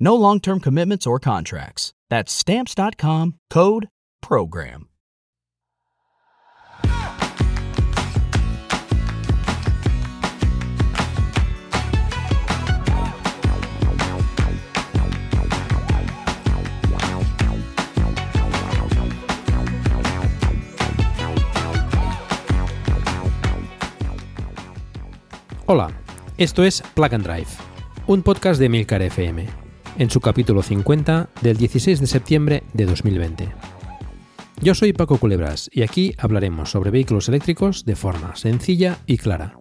No long term commitments or contracts. That's Stamps.com code PROGRAM. Hola, esto es Plug and Drive, un podcast de Milcar FM, en su capítulo 50 del 16 de septiembre de 2020. Yo soy Paco Culebras y aquí hablaremos sobre vehículos eléctricos de forma sencilla y clara,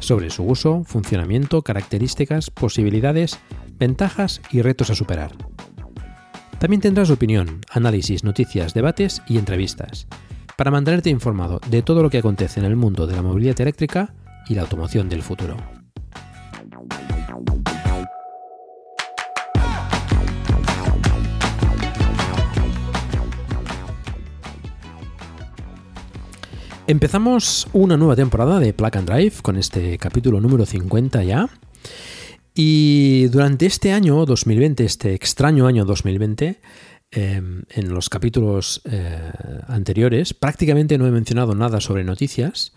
sobre su uso, funcionamiento, características, posibilidades, ventajas y retos a superar. También tendrás opinión, análisis, noticias, debates y entrevistas, para mantenerte informado de todo lo que acontece en el mundo de la movilidad eléctrica y la automoción del futuro. Empezamos una nueva temporada de Plug and Drive con este capítulo número 50 ya. Y durante este año 2020, este extraño año 2020, em, en los capítulos eh, anteriores prácticamente no he mencionado nada sobre noticias,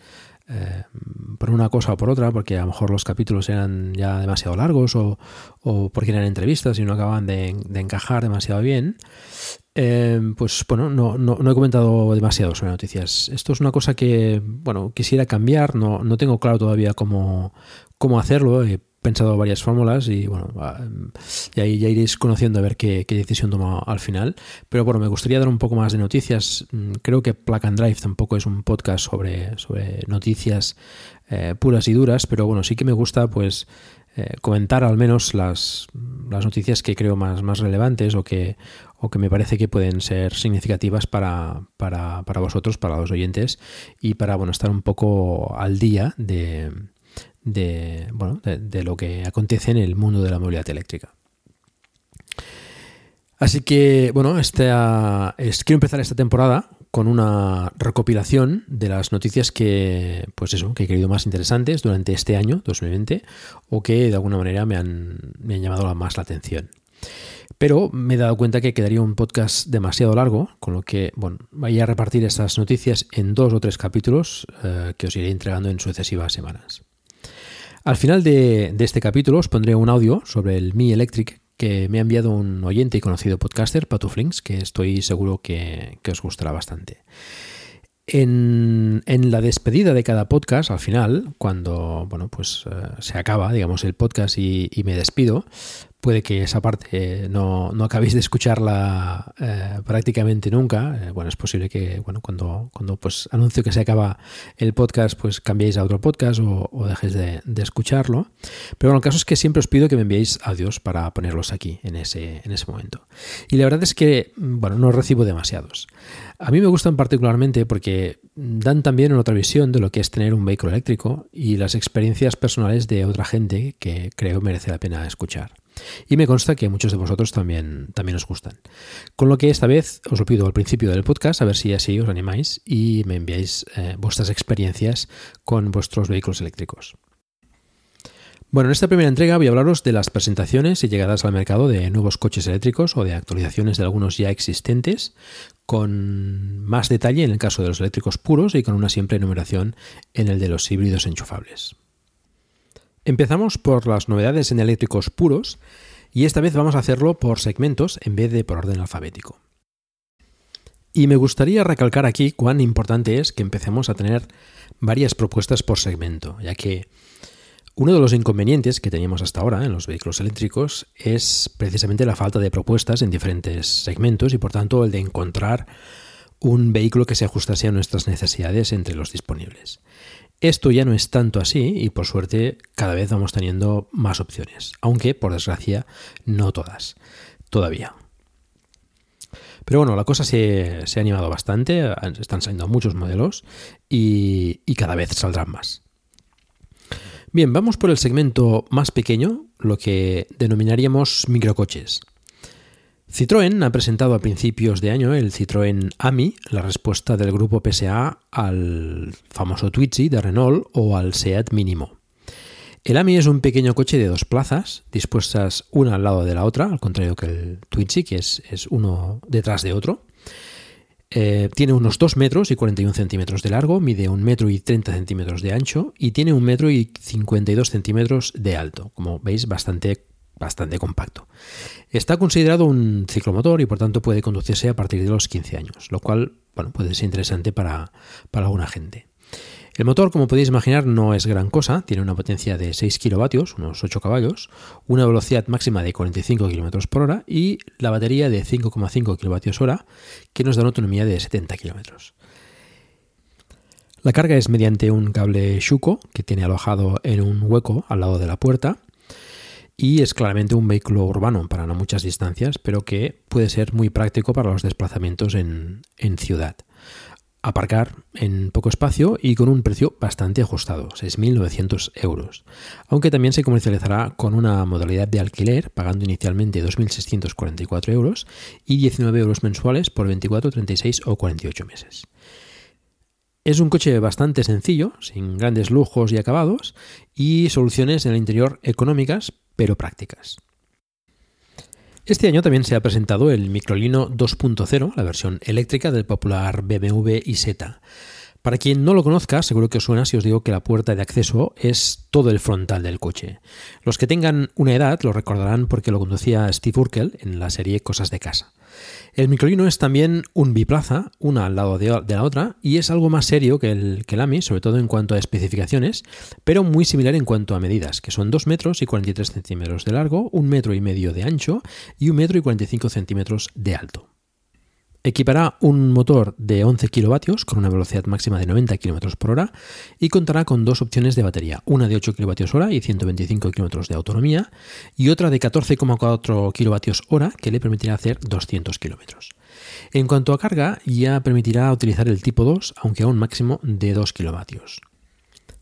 eh, por una cosa o por otra, porque a lo mejor los capítulos eran ya demasiado largos o, porque eran entrevistas y no acaban de, encajar demasiado bien, eh, pues bueno, no, no, he comentado demasiado sobre noticias. Esto es una cosa que, bueno, quisiera cambiar, no, no tengo claro todavía cómo, cómo hacerlo pensado varias fórmulas y bueno, ya, ya iréis conociendo a ver qué, decisión toma al final. Pero bueno, me gustaría dar un poco más de noticias. Mm, creo que Plug and Drive tampoco es un podcast sobre, sobre noticias eh, puras y duras, pero bueno, sí que me gusta pues eh, comentar al menos las, las, noticias que creo más, más relevantes o que, o que me parece que pueden ser significativas para, para, para vosotros, para los oyentes y para bueno, estar un poco al día de de, bueno, de, lo que acontece en el mundo de la movilidad eléctrica. Así que, bueno, esta, es, quiero empezar esta temporada con una recopilación de las noticias que, pues eso, que he querido más interesantes durante este año, 2020, o que de alguna manera me han, me han llamado más la atención. Pero me he dado cuenta que quedaría un podcast demasiado largo, con lo que, bueno, voy a repartir estas noticias en dos o tres capítulos eh, que os iré entregando en sucesivas semanas. Al final de, este capítulo os pondré un audio sobre el Mi Electric que me ha enviado un oyente y conocido podcaster, Patuflinks, que estoy seguro que, os gustará bastante. En, la despedida de cada podcast, al final, cuando bueno, pues, eh, se acaba, digamos, el podcast y, y, me despido, puede que esa parte no, no acabéis de escucharla eh, prácticamente nunca. Eh, bueno, es posible que bueno, cuando, cuando pues anuncio que se acaba el podcast, pues cambiéis a otro podcast o, dejéis de, escucharlo. Pero bueno, el caso es que siempre os pido que me enviéis audios para ponerlos aquí en ese, en ese momento. Y la verdad es que, bueno, no recibo demasiados. A mí me gustan particularmente porque dan también una otra visión de lo que es tener un vehículo eléctrico y las experiencias personales de otra gente que creo merece la pena escuchar. Y me consta que muchos de vosotros también, también os gustan. Con lo que esta vez os lo pido al principio del podcast, a ver si así os animáis y me enviáis eh, vuestras experiencias con vuestros vehículos eléctricos. Bueno, en esta primera entrega voy a hablaros de las presentaciones y llegadas al mercado de nuevos coches eléctricos o de actualizaciones de algunos ya existentes, con más detalle en el caso de los eléctricos puros y con una simple numeración en el de los híbridos enchufables. Empezamos por las novedades en eléctricos puros y esta vez vamos a hacerlo por segmentos en vez de por orden alfabético. Y me gustaría recalcar aquí cuán importante es que empecemos a tener varias propuestas por segmento, ya que uno de los inconvenientes que teníamos hasta ahora en los vehículos eléctricos es precisamente la falta de propuestas en diferentes segmentos y por tanto el de encontrar un vehículo que se ajustase a nuestras necesidades entre los disponibles. Esto ya no es tanto así y por suerte cada vez vamos teniendo más opciones, aunque por desgracia no todas, todavía. Pero bueno, la cosa se, ha animado bastante, están saliendo muchos modelos y, y cada vez saldrán más. Bien, vamos por el segmento más pequeño, lo que denominaríamos microcoches. Citroën ha presentado a principios de año el Citroën AMI, la respuesta del grupo PSA al famoso Twizy de Renault o al Seat Mínimo. El AMI es un pequeño coche de dos plazas, dispuestas una al lado de la otra, al contrario que el Twizy, que es, uno detrás de otro. Eh, tiene unos 2 metros y 41 centímetros de largo, mide un metro y 30 centímetros de ancho y tiene un metro y 52 centímetros de alto. Como veis, bastante bastante compacto. Está considerado un ciclomotor y por tanto puede conducirse a partir de los 15 años, lo cual bueno, puede ser interesante para, para alguna gente. El motor, como podéis imaginar, no es gran cosa, tiene una potencia de 6 kilovatios, unos 8 caballos, una velocidad máxima de 45 km por hora y la batería de 5,5 kilovatios hora, que nos da una autonomía de 70 kilómetros. La carga es mediante un cable Shuko que tiene alojado en un hueco al lado de la puerta y es claramente un vehículo urbano para no muchas distancias, pero que puede ser muy práctico para los desplazamientos en, ciudad. Aparcar en poco espacio y con un precio bastante ajustado, 6.900 euros, aunque también se comercializará con una modalidad de alquiler, pagando inicialmente 2.644 euros y 19 euros mensuales por 24, 36 o 48 meses. Es un coche bastante sencillo, sin grandes lujos y acabados, y soluciones en el interior económicas, pero prácticas. Este año también se ha presentado el Microlino 2.0, la versión eléctrica del popular BMW iZ. Para quien no lo conozca, seguro que os suena si os digo que la puerta de acceso es todo el frontal del coche. Los que tengan una edad lo recordarán porque lo conducía Steve Urkel en la serie Cosas de Casa. El microlino es también un biplaza, una al lado de, la otra, y es algo más serio que el, que AMI, sobre todo en cuanto a especificaciones, pero muy similar en cuanto a medidas, que son 2 metros y 43 centímetros de largo, un metro y medio de ancho y un metro y 45 centímetros de alto. Equipará un motor de 11 kilovatios con una velocidad máxima de 90 km por hora y contará con dos opciones de batería, una de 8 kWh hora y 125 km de autonomía y otra de 14,4 kWh hora que le permitirá hacer 200 km. En cuanto a carga, ya permitirá utilizar el tipo 2, aunque a un máximo de 2 kilovatios.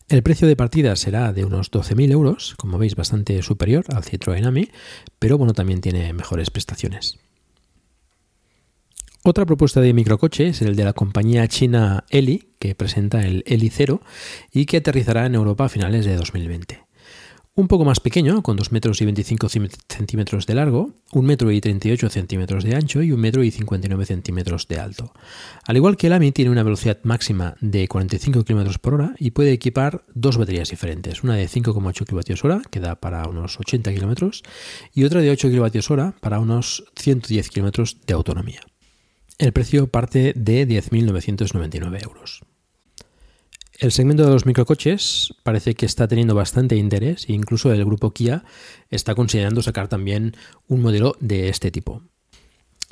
El precio de partida será de unos 12.000 euros, como veis bastante superior al Citroën AMI, pero bueno, también tiene mejores prestaciones. Otra propuesta de microcoche es el de la compañía china Eli, que presenta el Eli 0 y que aterrizará en Europa a finales de 2020. Un poco más pequeño, con 2 metros y 25 centímetros de largo, 1 metro y 38 centímetros de ancho y 1 metro y 59 centímetros de alto. Al igual que el AMI, tiene una velocidad máxima de 45 km por hora y puede equipar dos baterías diferentes, una de 5,8 kWh, que da para unos 80 km, y otra de 8 kWh para unos 110 km de autonomía. El precio parte de 10.999 euros. El segmento de los microcoches parece que está teniendo bastante interés e incluso el grupo Kia está considerando sacar también un modelo de este tipo.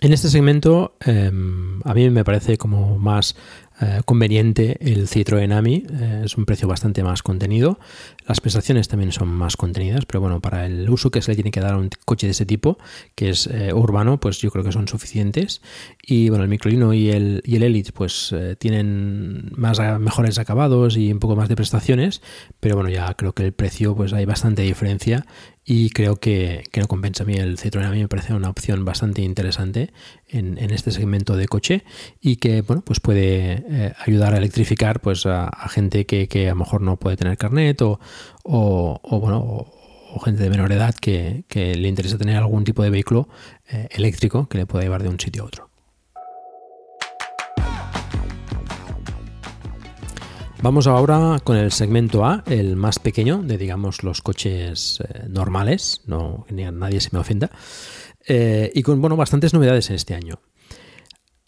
En este segmento em, a mí me parece como más eh, conveniente el Citroën AMI, eh, es un precio bastante más contenido. Las prestaciones también son más contenidas, pero bueno, para el uso que se le tiene que dar a un coche de ese tipo, que es eh, urbano, pues yo creo que son suficientes. Y bueno, el Microlino y el, y el Elite pues tienen más mejores acabados y un poco más de prestaciones, pero bueno, ya creo que el precio pues hay bastante diferencia y creo que, no compensa a mí el Citroën. A mí me parece una opción bastante interesante en, este segmento de coche y que bueno pues puede eh, ayudar a electrificar pues a, gente que, a lo mejor no puede tener carnet o, bueno o, gente de menor edad que, le interesa tener algún tipo de vehículo eh, eléctrico que le pueda llevar de un sitio a otro. Vamos ahora con el segmento A, el más pequeño de, digamos, los coches eh, normales, no que nadie se me ofenda, eh, y con bueno, bastantes novedades en este año.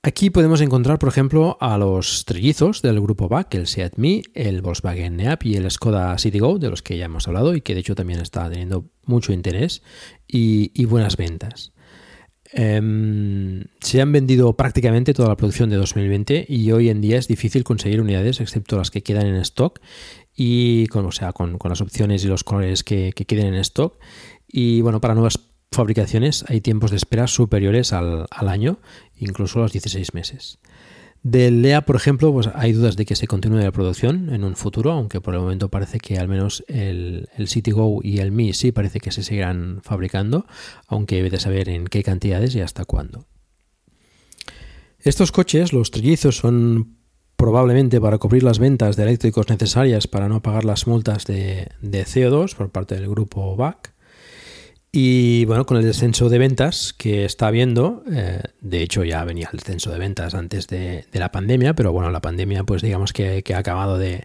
Aquí podemos encontrar, por ejemplo, a los trillizos del grupo BAC, el Seat Me, el Volkswagen Neap y el Skoda Citigo, de los que ya hemos hablado y que de hecho también está teniendo mucho interés y, buenas ventas. Em, se han vendido prácticamente toda la producción de 2020 y hoy en día es difícil conseguir unidades excepto las que quedan en stock y con, o sea, con, las opciones y los colores que, que queden en stock. Y bueno, para nuevas fabricaciones hay tiempos de espera superiores al, año, incluso los 16 meses. Del LEA, por ejemplo, pues hay dudas de que se continúe la producción en un futuro, aunque por el momento parece que al menos el, el CityGo y el Mi sí parece que se seguirán fabricando, aunque debe de saber en qué cantidades y hasta cuándo. Estos coches, los trillizos, son probablemente para cubrir las ventas de eléctricos necesarias para no pagar las multas de, de CO2 por parte del grupo BAC. Y bueno, con el descenso de ventas que está habiendo, eh, de hecho ya venía el descenso de ventas antes de, la pandemia, pero bueno, la pandemia pues digamos que, ha acabado de,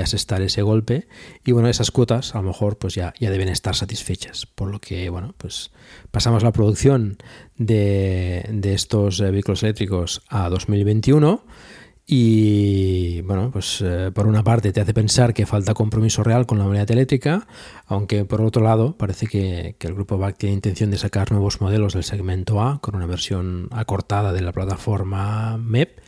asestar ese golpe. Y bueno, esas cuotas a lo mejor pues ya, ya deben estar satisfechas, por lo que bueno, pues pasamos la producción de, de estos eh, vehículos eléctricos a 2021 y bueno, pues eh, por una parte te hace pensar que falta compromiso real con la unidad eléctrica, aunque por otro lado parece que, el grupo BAC tiene intención de sacar nuevos modelos del segmento A con una versión acortada de la plataforma MEP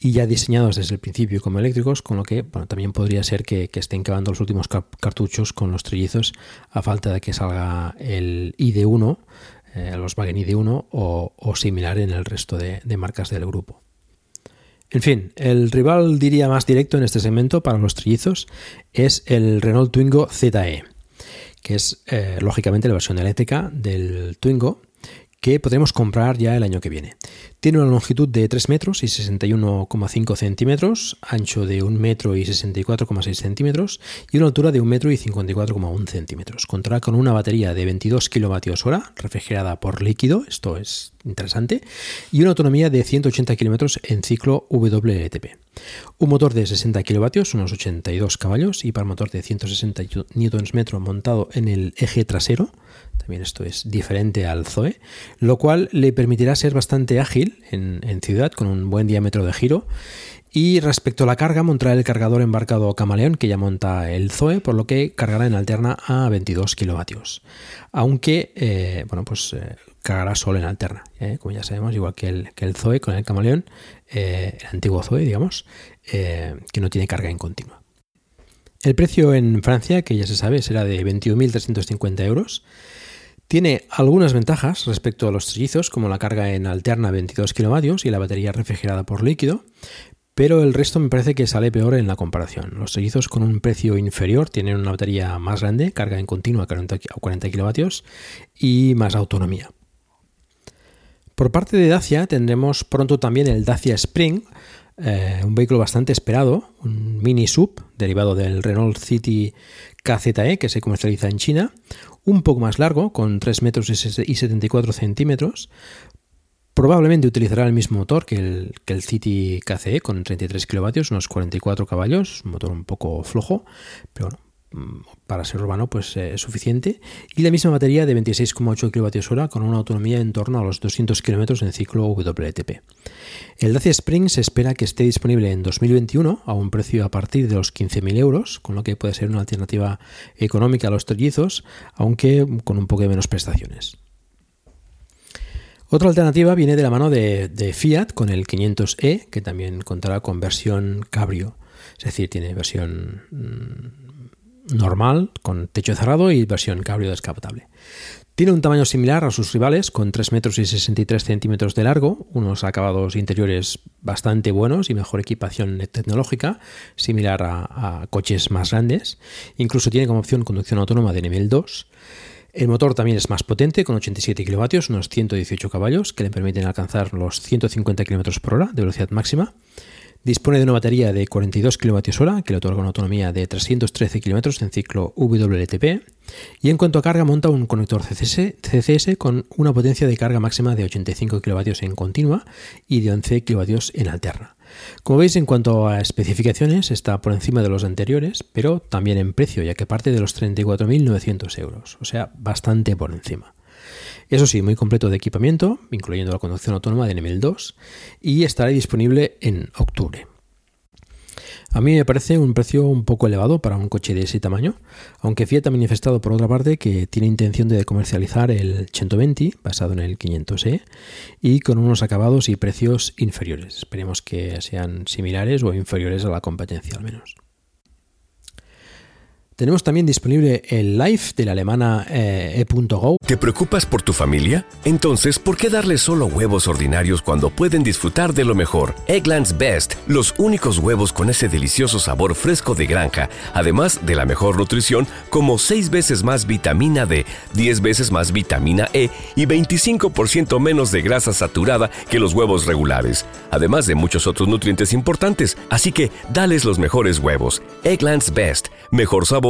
y ya diseñados desde el principio como eléctricos, con lo que bueno, también podría ser que, estén cavando los últimos cartuchos con los trillizos a falta de que salga el ID1, eh, los Wagen ID1 o, o, similar en el resto de marcas del grupo. En fin, el rival diría más directo en este segmento para los trillizos es el Renault Twingo ZE, que es eh, lógicamente la versión eléctrica del Twingo que podremos comprar ya el año que viene. Tiene una longitud de 3 metros y 61,5 centímetros, ancho de 1 metro y 64,6 centímetros y una altura de 1 metro y 54,1 centímetros. Contará con una batería de 22 kilovatios hora, refrigerada por líquido, esto es interesante, y una autonomía de 180 kilómetros en ciclo WLTP. Un motor de 60 kilovatios, unos 82 caballos, y para motor de 160 Nm montado en el eje trasero, también esto es diferente al Zoe, lo cual le permitirá ser bastante ágil en, ciudad con un buen diámetro de giro. Y respecto a la carga, montará el cargador embarcado Camaleón que ya monta el Zoe, por lo que cargará en alterna a 22 kilovatios. Aunque, eh, bueno, pues eh, cargará solo en alterna, ¿eh? como ya sabemos, igual que el, que el Zoe con el Camaleón, el antiguo Zoe, digamos, que no tiene carga en continua. El precio en Francia, que ya se sabe, será de 21.350 euros. Tiene algunas ventajas respecto a los trillizos, como la carga en alterna 22 kW y la batería refrigerada por líquido, pero el resto me parece que sale peor en la comparación. Los trillizos con un precio inferior tienen una batería más grande, carga en continua a 40 kW y más autonomía. Por parte de Dacia tendremos pronto también el Dacia Spring, eh, un vehículo bastante esperado, un mini sub derivado del Renault City KZE que se comercializa en China, un poco más largo, con 3 metros y 74 centímetros. Probablemente utilizará el mismo motor que el, que el City KCE con 33 kilovatios, unos 44 caballos, un motor un poco flojo, pero bueno, para ser urbano pues eh, es suficiente y la misma batería de 26,8 kWh con una autonomía en torno a los 200 km en ciclo WLTP. El Dacia Spring se espera que esté disponible en 2021 a un precio a partir de los 15.000 euros, con lo que puede ser una alternativa económica a los trillizos, aunque con un poco de menos prestaciones. Otra alternativa viene de la mano de, de Fiat con el 500e, que también contará con versión cabrio, es decir, tiene versión mm, normal, con techo cerrado y versión cabrio descapotable. Tiene un tamaño similar a sus rivales, con 3 metros y 63 centímetros de largo, unos acabados interiores bastante buenos y mejor equipación tecnológica, similar a, coches más grandes. Incluso tiene como opción conducción autónoma de nivel 2. El motor también es más potente, con 87 kilovatios, unos 118 caballos, que le permiten alcanzar los 150 km por hora de velocidad máxima. Dispone de una batería de 42 kWh que le otorga una autonomía de 313 km en ciclo WLTP y en cuanto a carga monta un conector CCS, con una potencia de carga máxima de 85 kW en continua y de 11 kW en alterna. Como veis, en cuanto a especificaciones, está por encima de los anteriores, pero también en precio, ya que parte de los 34.900 euros, o sea, bastante por encima. Eso sí, muy completo de equipamiento, incluyendo la conducción autónoma de nivel 2, y estará disponible en octubre. A mí me parece un precio un poco elevado para un coche de ese tamaño, aunque Fiat ha manifestado por otra parte que tiene intención de comercializar el 120 basado en el 500e y con unos acabados y precios inferiores. Esperemos que sean similares o inferiores a la competencia al menos. Tenemos también disponible el live de la alemana eh, e.go. ¿Te preocupas por tu familia? Entonces, ¿por qué darles solo huevos ordinarios cuando pueden disfrutar de lo mejor? Eggland's Best, los únicos huevos con ese delicioso sabor fresco de granja, además de la mejor nutrición, como 6 veces más vitamina D, 10 veces más vitamina E y 25% menos de grasa saturada que los huevos regulares, además de muchos otros nutrientes importantes. Así que, dales los mejores huevos. Eggland's Best, mejor sabor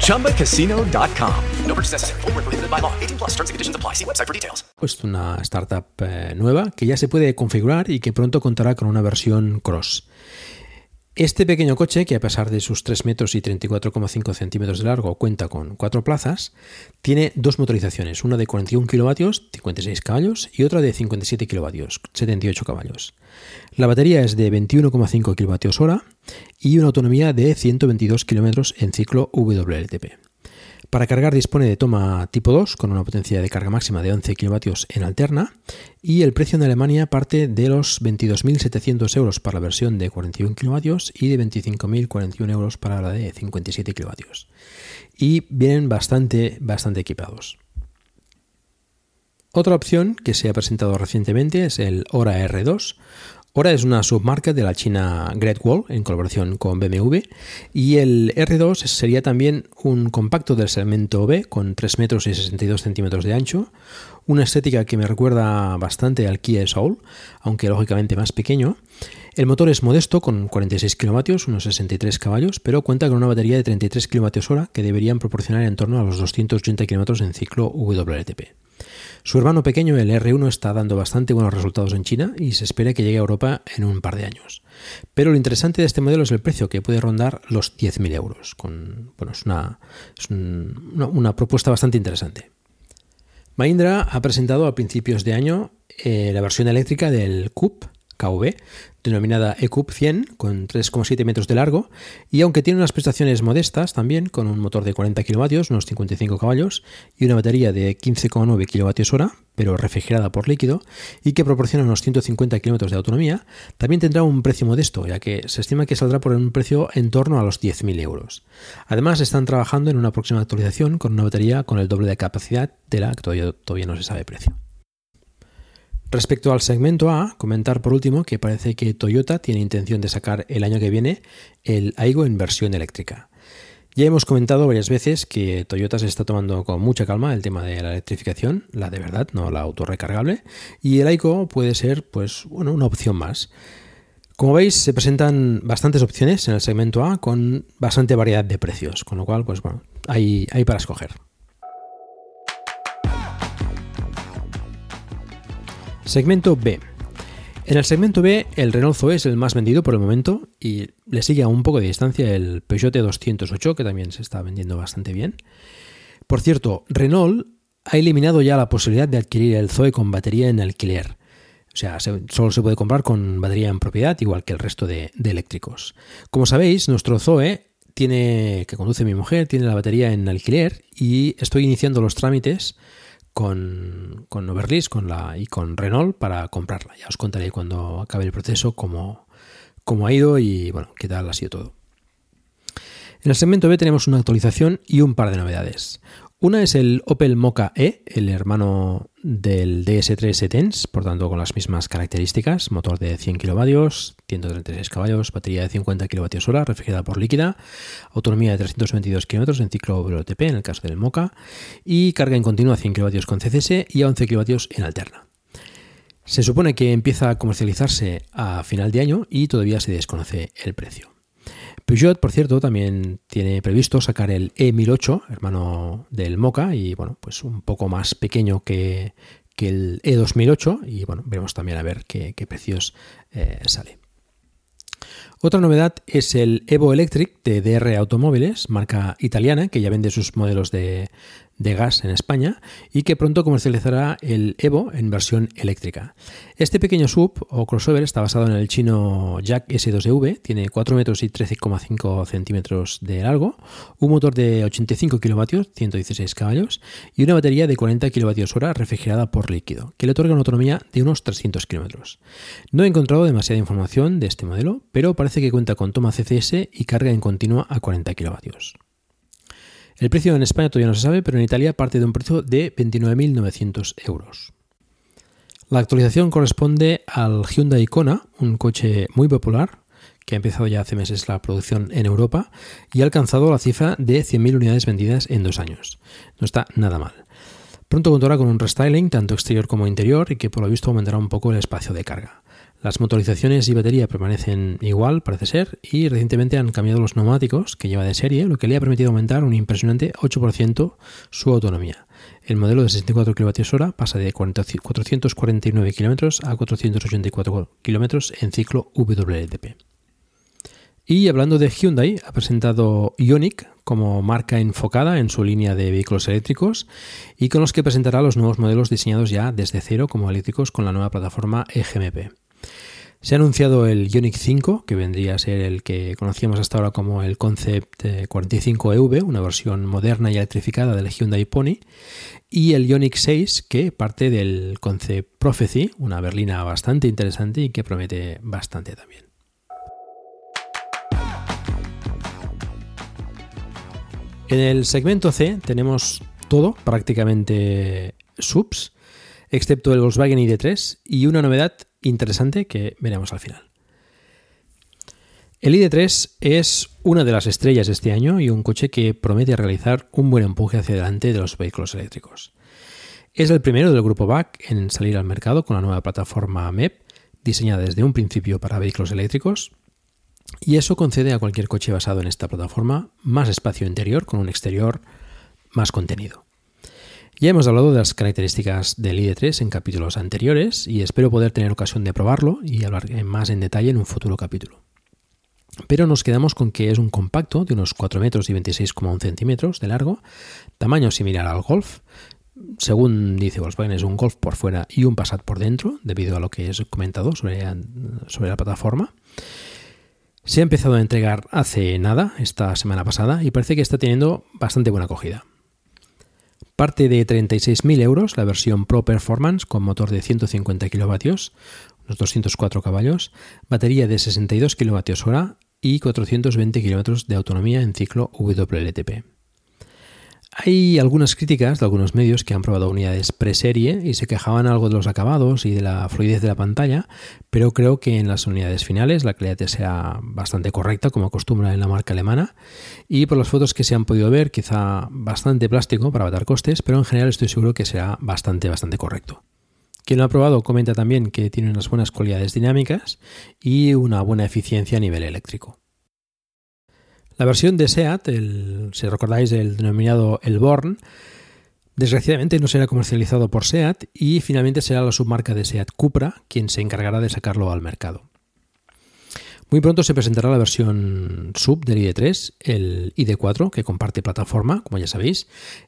ChumbaCasino.com. No purchase necessary. Full prohibited by law. 18 plus terms and conditions apply. See website for details. Pues una startup eh, nueva que ya se puede configurar y que pronto contará con una versión cross. Este pequeño coche, que a pesar de sus 3 metros y 34,5 centímetros de largo cuenta con cuatro plazas, tiene dos motorizaciones, una de 41 kilovatios, 56 caballos, y otra de 57 kilovatios, 78 caballos. La batería es de 21,5 kilovatios hora y una autonomía de 122 kilómetros en ciclo WLTP. Para cargar dispone de toma tipo 2 con una potencia de carga máxima de 11 kilovatios en alterna y el precio en Alemania parte de los 22.700 euros para la versión de 41 kilovatios y de 25.041 euros para la de 57 kilovatios. Y vienen bastante, bastante equipados. Otra opción que se ha presentado recientemente es el Ora R2, Ahora es una submarca de la china Great Wall en colaboración con BMW y el R2 sería también un compacto del segmento B con 3 metros y 62 centímetros de ancho, una estética que me recuerda bastante al Kia Soul, aunque lógicamente más pequeño. El motor es modesto con 46 kilovatios, unos 63 caballos, pero cuenta con una batería de 33 kWh que deberían proporcionar en torno a los 280 km en ciclo WLTP. Su hermano pequeño, el R1, está dando bastante buenos resultados en China y se espera que llegue a Europa en un par de años. Pero lo interesante de este modelo es el precio, que puede rondar los 10.000 euros. Con, bueno, es, una, una, propuesta bastante interesante. Mahindra ha presentado a principios de año eh, la versión eléctrica del CUP KV, denominada ECUP 100, con 3,7 metros de largo, y aunque tiene unas prestaciones modestas también, con un motor de 40 kilovatios, unos 55 caballos, y una batería de 15,9 kWh, pero refrigerada por líquido, y que proporciona unos 150 kilómetros de autonomía, también tendrá un precio modesto, ya que se estima que saldrá por un precio en torno a los 10.000 euros. Además, están trabajando en una próxima actualización con una batería con el doble de capacidad de la que todavía, todavía no se sabe precio. Respecto al segmento A, comentar por último que parece que Toyota tiene intención de sacar el año que viene el Aigo en versión eléctrica. Ya hemos comentado varias veces que Toyota se está tomando con mucha calma el tema de la electrificación, la de verdad, no la autorrecargable, y el Aigo puede ser pues bueno, una opción más. Como veis, se presentan bastantes opciones en el segmento A con bastante variedad de precios, con lo cual pues bueno, hay, hay para escoger. Segmento B. En el segmento B, el Renault Zoe es el más vendido por el momento y le sigue a un poco de distancia el Peugeot 208, que también se está vendiendo bastante bien. Por cierto, Renault ha eliminado ya la posibilidad de adquirir el Zoe con batería en alquiler. O sea, solo se puede comprar con batería en propiedad, igual que el resto de, de eléctricos. Como sabéis, nuestro Zoe tiene, que conduce mi mujer, tiene la batería en alquiler y estoy iniciando los trámites con, con con la, y con Renault para comprarla. Ya os contaré cuando acabe el proceso cómo, cómo ha ido y bueno, qué tal ha sido todo. En el segmento B tenemos una actualización y un par de novedades. Una es el Opel Mocha E, el hermano del DS3 e-Tense, por tanto con las mismas características, motor de 100 kilovatios, 136 caballos, batería de 50 kWh, refrigerada por líquida, autonomía de 322 km en ciclo WLTP en el caso del Mocha y carga en continua a 100 kW con CCS y a 11 kW en alterna. Se supone que empieza a comercializarse a final de año y todavía se desconoce el precio. Peugeot, por cierto, también tiene previsto sacar el E1008, hermano del Mocha, y bueno, pues un poco más pequeño que, el E2008, y bueno, veremos también a ver qué, precios eh, sale. Otra novedad es el Evo Electric de DR Automóviles, marca italiana, que ya vende sus modelos de, de gas en España y que pronto comercializará el Evo en versión eléctrica. Este pequeño sub o crossover está basado en el chino Jack S2V, tiene 4 metros y 13,5 centímetros de largo, un motor de 85 kilovatios, 116 caballos y una batería de 40 kilovatios hora refrigerada por líquido, que le otorga una autonomía de unos 300 kilómetros. No he encontrado demasiada información de este modelo, pero parece que cuenta con toma CCS y carga en continua a 40 kilovatios. El precio en España todavía no se sabe, pero en Italia parte de un precio de 29.900 euros. La actualización corresponde al Hyundai Kona, un coche muy popular que ha empezado ya hace meses la producción en Europa y ha alcanzado la cifra de 100.000 unidades vendidas en dos años. No está nada mal. Pronto contará con un restyling tanto exterior como interior y que por lo visto aumentará un poco el espacio de carga. Las motorizaciones y batería permanecen igual, parece ser, y recientemente han cambiado los neumáticos que lleva de serie, lo que le ha permitido aumentar un impresionante 8% su autonomía. El modelo de 64 kWh pasa de 449 km a 484 km en ciclo WLTP. Y hablando de Hyundai, ha presentado Ioniq como marca enfocada en su línea de vehículos eléctricos y con los que presentará los nuevos modelos diseñados ya desde cero como eléctricos con la nueva plataforma EGMP. Se ha anunciado el Ioniq 5, que vendría a ser el que conocíamos hasta ahora como el Concept 45EV, una versión moderna y electrificada del Hyundai Pony, y el Ioniq 6, que parte del Concept Prophecy, una berlina bastante interesante y que promete bastante también. En el segmento C tenemos todo, prácticamente subs, excepto el Volkswagen ID3 y una novedad interesante que veremos al final. El ID3 es una de las estrellas de este año y un coche que promete realizar un buen empuje hacia adelante de los vehículos eléctricos. Es el primero del grupo BAC en salir al mercado con la nueva plataforma MEP, diseñada desde un principio para vehículos eléctricos, y eso concede a cualquier coche basado en esta plataforma más espacio interior con un exterior más contenido. Ya hemos hablado de las características del ID3 en capítulos anteriores y espero poder tener ocasión de probarlo y hablar más en detalle en un futuro capítulo. Pero nos quedamos con que es un compacto de unos 4 metros y 26,1 centímetros de largo, tamaño similar al Golf. Según dice Volkswagen, es un Golf por fuera y un Passat por dentro, debido a lo que he comentado sobre, sobre la plataforma. Se ha empezado a entregar hace nada, esta semana pasada, y parece que está teniendo bastante buena acogida. Parte de 36.000 euros la versión Pro Performance con motor de 150 kilovatios, unos 204 caballos, batería de 62 kWh y 420 km de autonomía en ciclo WLTP. Hay algunas críticas de algunos medios que han probado unidades preserie y se quejaban algo de los acabados y de la fluidez de la pantalla, pero creo que en las unidades finales la calidad sea bastante correcta, como acostumbra en la marca alemana, y por las fotos que se han podido ver, quizá bastante plástico para abatar costes, pero en general estoy seguro que será bastante, bastante correcto. Quien lo ha probado comenta también que tiene unas buenas cualidades dinámicas y una buena eficiencia a nivel eléctrico. La versión de SEAT, si recordáis el denominado El Born, desgraciadamente no será comercializado por SEAT y finalmente será la submarca de SEAT Cupra quien se encargará de sacarlo al mercado. Muy pronto se presentará la versión sub del ID3, el ID4, que comparte plataforma, como ya sabéis,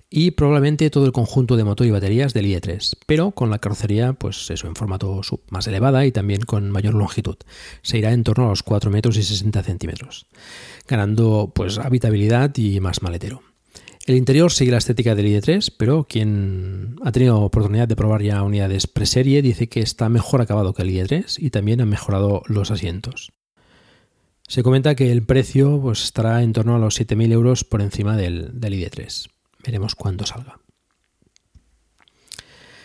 y probablemente todo el conjunto de motor y baterías del ID3, pero con la carrocería, pues eso, en formato sub más elevada y también con mayor longitud. Se irá en torno a los 4 metros y 60 centímetros, ganando pues habitabilidad y más maletero. El interior sigue la estética del ID3, pero quien ha tenido oportunidad de probar ya unidades preserie dice que está mejor acabado que el ID3 y también han mejorado los asientos. Se comenta que el precio pues, estará en torno a los 7.000 euros por encima del, ID3. Veremos cuándo salga.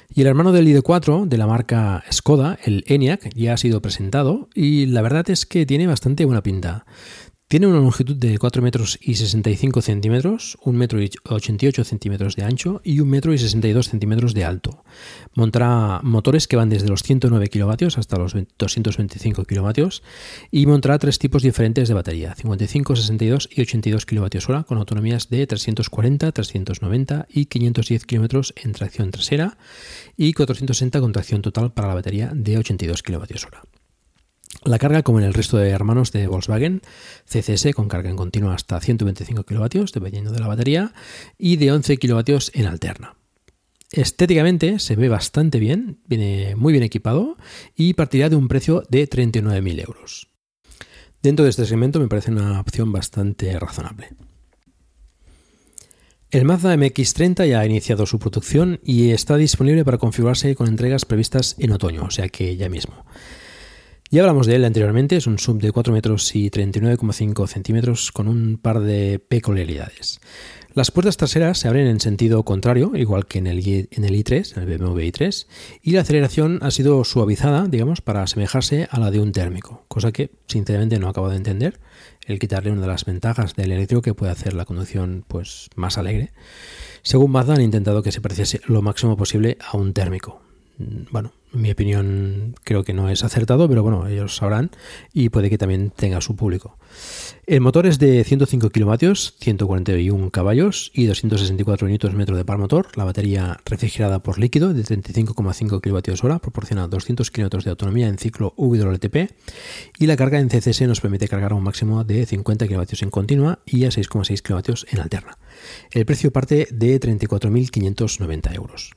Y el hermano del ID4 de la marca Skoda, el ENIAC, ya ha sido presentado y la verdad es que tiene bastante buena pinta. Tiene una longitud de 4 metros y 65 centímetros, 1 metro y 88 centímetros de ancho y 1 metro y 62 centímetros de alto. Montará motores que van desde los 109 kilovatios hasta los 225 kilovatios y montará tres tipos diferentes de batería, 55, 62 y 82 kilovatios hora con autonomías de 340, 390 y 510 kilómetros en tracción trasera y 460 con tracción total para la batería de 82 kilovatios hora. La carga, como en el resto de hermanos de Volkswagen, CCS con carga en continua hasta 125 kW, dependiendo de la batería, y de 11 kW en alterna. Estéticamente se ve bastante bien, viene muy bien equipado y partirá de un precio de 39.000 euros. Dentro de este segmento me parece una opción bastante razonable. El Mazda MX30 ya ha iniciado su producción y está disponible para configurarse con entregas previstas en otoño, o sea que ya mismo. Ya hablamos de él anteriormente, es un sub de 4 metros y 39,5 centímetros con un par de peculiaridades. Las puertas traseras se abren en sentido contrario, igual que en el, en el i3, en el BMW i3, y la aceleración ha sido suavizada, digamos, para asemejarse a la de un térmico, cosa que sinceramente no acabo de entender, el quitarle una de las ventajas del eléctrico que puede hacer la conducción pues, más alegre. Según Mazda han intentado que se pareciese lo máximo posible a un térmico. Bueno, en mi opinión creo que no es acertado, pero bueno, ellos sabrán y puede que también tenga su público. El motor es de 105 kilovatios, 141 caballos y 264 Nm de par motor. La batería refrigerada por líquido de 35,5 kWh proporciona 200 km de autonomía en ciclo WLTP y la carga en CCS nos permite cargar a un máximo de 50 kW en continua y a 6,6 kW en alterna. El precio parte de 34.590 euros.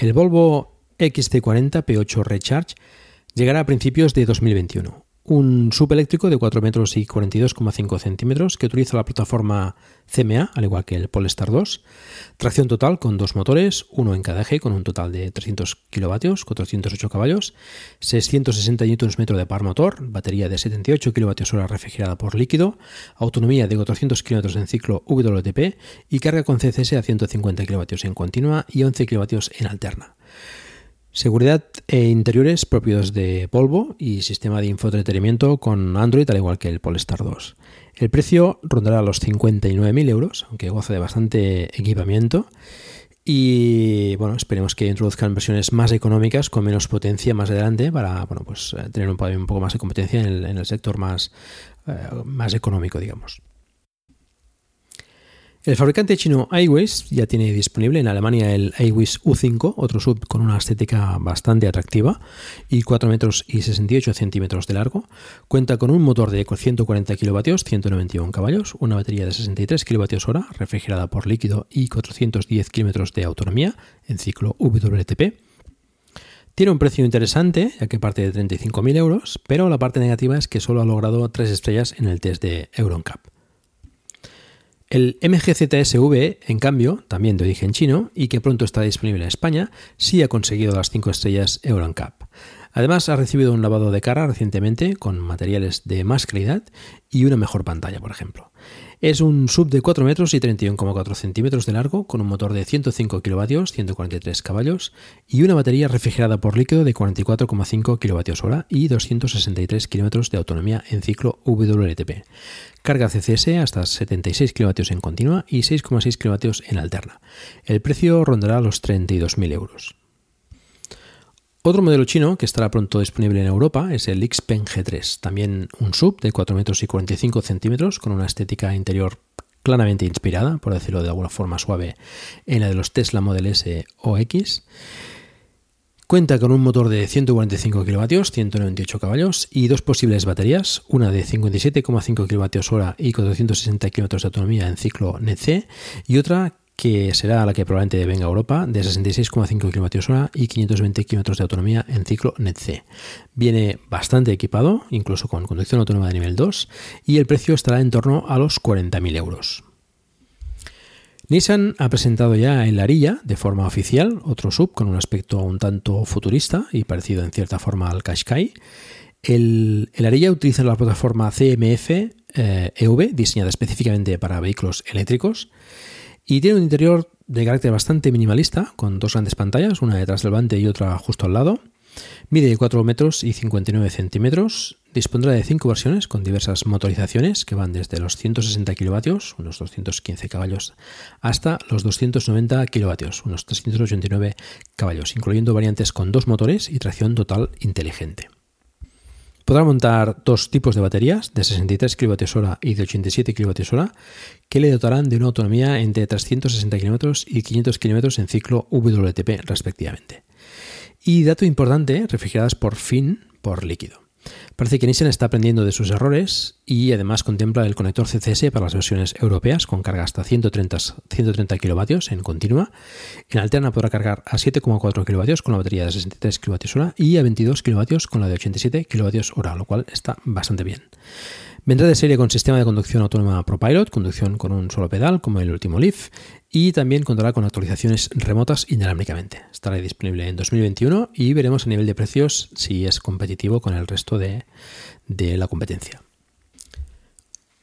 El Volvo XC40 P8 Recharge llegará a principios de 2021. Un subeléctrico de 4 metros y 42,5 centímetros que utiliza la plataforma CMA, al igual que el Polestar 2. Tracción total con dos motores, uno en cada eje, con un total de 300 kilovatios, 408 caballos, 660 Nm de par motor, batería de 78 kWh refrigerada por líquido, autonomía de 400 km en ciclo WTP y carga con CCS a 150 kW en continua y 11 kW en alterna. Seguridad e interiores propios de Volvo y sistema de infoentretenimiento con Android al igual que el Polestar 2. El precio rondará los 59.000 euros, aunque goza de bastante equipamiento. Y bueno, esperemos que introduzcan versiones más económicas con menos potencia más adelante para bueno, pues, eh, tener un, poco más de competencia en el, sector más, eh, más económico, digamos. El fabricante chino iWays ya tiene disponible en Alemania el iWays U5, otro sub con una estética bastante atractiva y 4 metros y 68 centímetros de largo. Cuenta con un motor de 140 kilovatios, 191 caballos, una batería de 63 kilovatios hora refrigerada por líquido y 410 kilómetros de autonomía en ciclo WTP. Tiene un precio interesante, ya que parte de 35.000 euros, pero la parte negativa es que solo ha logrado 3 estrellas en el test de EuronCap. El MGZSV, en cambio, también de origen chino y que pronto está disponible en España, sí ha conseguido las 5 estrellas EuronCap. Además, ha recibido un lavado de cara recientemente con materiales de más calidad y una mejor pantalla, por ejemplo. Es un sub de 4 metros y 31,4 centímetros de largo con un motor de 105 kilovatios, 143 caballos y una batería refrigerada por líquido de 44,5 kilovatios hora y 263 kilómetros de autonomía en ciclo WLTP. Carga CCS hasta 76 kilovatios en continua y 6,6 kilovatios en alterna. El precio rondará los 32.000 euros. Otro modelo chino que estará pronto disponible en Europa es el Xpeng G3, también un sub de 4 metros y 45 centímetros con una estética interior claramente inspirada, por decirlo de alguna forma suave, en la de los Tesla Model S o X. Cuenta con un motor de 145 kW, 198 caballos y dos posibles baterías, una de 57,5 kWh y 460 km de autonomía en ciclo NET-C y otra que será la que probablemente venga a Europa, de 66,5 kWh y 520 km de autonomía en ciclo NET-C. Viene bastante equipado, incluso con conducción autónoma de nivel 2, y el precio estará en torno a los 40.000 euros. Nissan ha presentado ya el Arilla de forma oficial, otro sub con un aspecto un tanto futurista y parecido en cierta forma al Qashqai. El, el Arilla utiliza la plataforma CMF eh, EV, diseñada específicamente para vehículos eléctricos. Y tiene un interior de carácter bastante minimalista, con dos grandes pantallas, una detrás del volante y otra justo al lado. Mide 4 metros y 59 centímetros. Dispondrá de 5 versiones con diversas motorizaciones que van desde los 160 kilovatios, unos 215 caballos, hasta los 290 kilovatios, unos 389 caballos, incluyendo variantes con dos motores y tracción total inteligente. Podrá montar dos tipos de baterías de 63 kWh y de 87 kWh que le dotarán de una autonomía entre 360 km y 500 km en ciclo WLTP respectivamente. Y dato importante, refrigeradas por fin por líquido. Parece que Nissan está aprendiendo de sus errores y además contempla el conector CCS para las versiones europeas con carga hasta 130, 130 kilovatios en continua. En alterna podrá cargar a 7,4 kilovatios con la batería de 63 kWh y a 22 kilovatios con la de 87 kWh, lo cual está bastante bien. Vendrá de serie con sistema de conducción autónoma ProPilot, conducción con un solo pedal, como el último Leaf, y también contará con actualizaciones remotas inalámbricamente. Estará disponible en 2021 y veremos a nivel de precios si es competitivo con el resto de, de la competencia.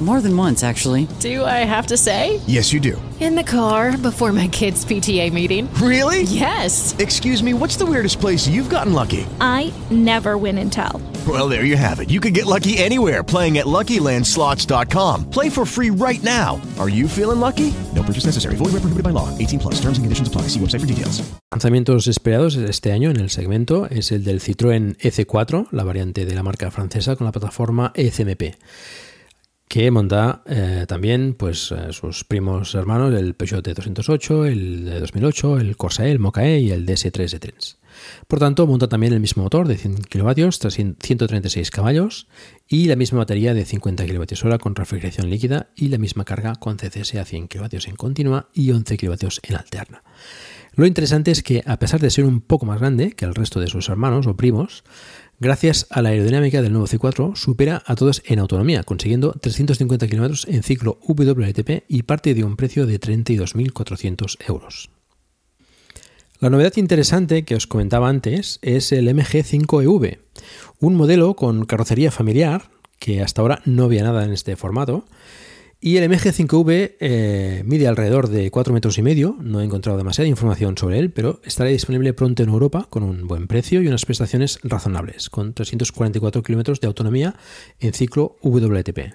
More than once, actually. Do I have to say? Yes, you do. In the car before my kids' PTA meeting. Really? Yes. Excuse me, what's the weirdest place you've gotten lucky? I never win and tell. Well, there you have it. You can get lucky anywhere playing at LuckyLandSlots.com. Play for free right now. Are you feeling lucky? No purchase necessary. Void where prohibited by law. 18 plus. Terms and conditions apply. See website for details. Lanzamientos esperados este año en el segmento es el del Citroën EC4, la variante de la marca francesa con la plataforma ECMP que monta eh, también pues eh, sus primos hermanos, el Peugeot de 208, el de 2008, el Corsa E, el Mocha E y el DS3 de Trends. Por tanto, monta también el mismo motor de 100 kW, 136 caballos y la misma batería de 50 kWh con refrigeración líquida y la misma carga con CCS a 100 kW en continua y 11 kW en alterna. Lo interesante es que, a pesar de ser un poco más grande que el resto de sus hermanos o primos, gracias a la aerodinámica del nuevo C4, supera a todos en autonomía, consiguiendo 350 km en ciclo WLTP y parte de un precio de 32.400 euros. La novedad interesante que os comentaba antes es el MG5EV, un modelo con carrocería familiar, que hasta ahora no había nada en este formato, y el MG5V eh, mide alrededor de 4 metros y medio. No he encontrado demasiada información sobre él, pero estará disponible pronto en Europa con un buen precio y unas prestaciones razonables, con 344 kilómetros de autonomía en ciclo WTP.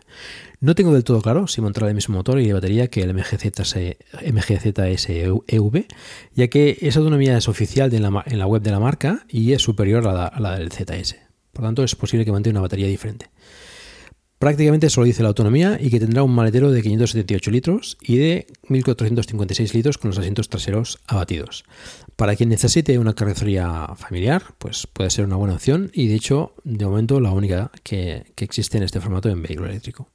No tengo del todo claro si montará el mismo motor y batería que el MGZ, MGZS-EV, ya que esa autonomía es oficial en la, web de la marca y es superior a la del ZS. Por tanto, es posible que mantenga una batería diferente. Prácticamente solo dice la autonomía y que tendrá un maletero de 578 litros y de 1456 litros con los asientos traseros abatidos. Para quien necesite una carrocería familiar, pues puede ser una buena opción y de hecho, de momento, la única que, que existe en este formato en vehículo eléctrico.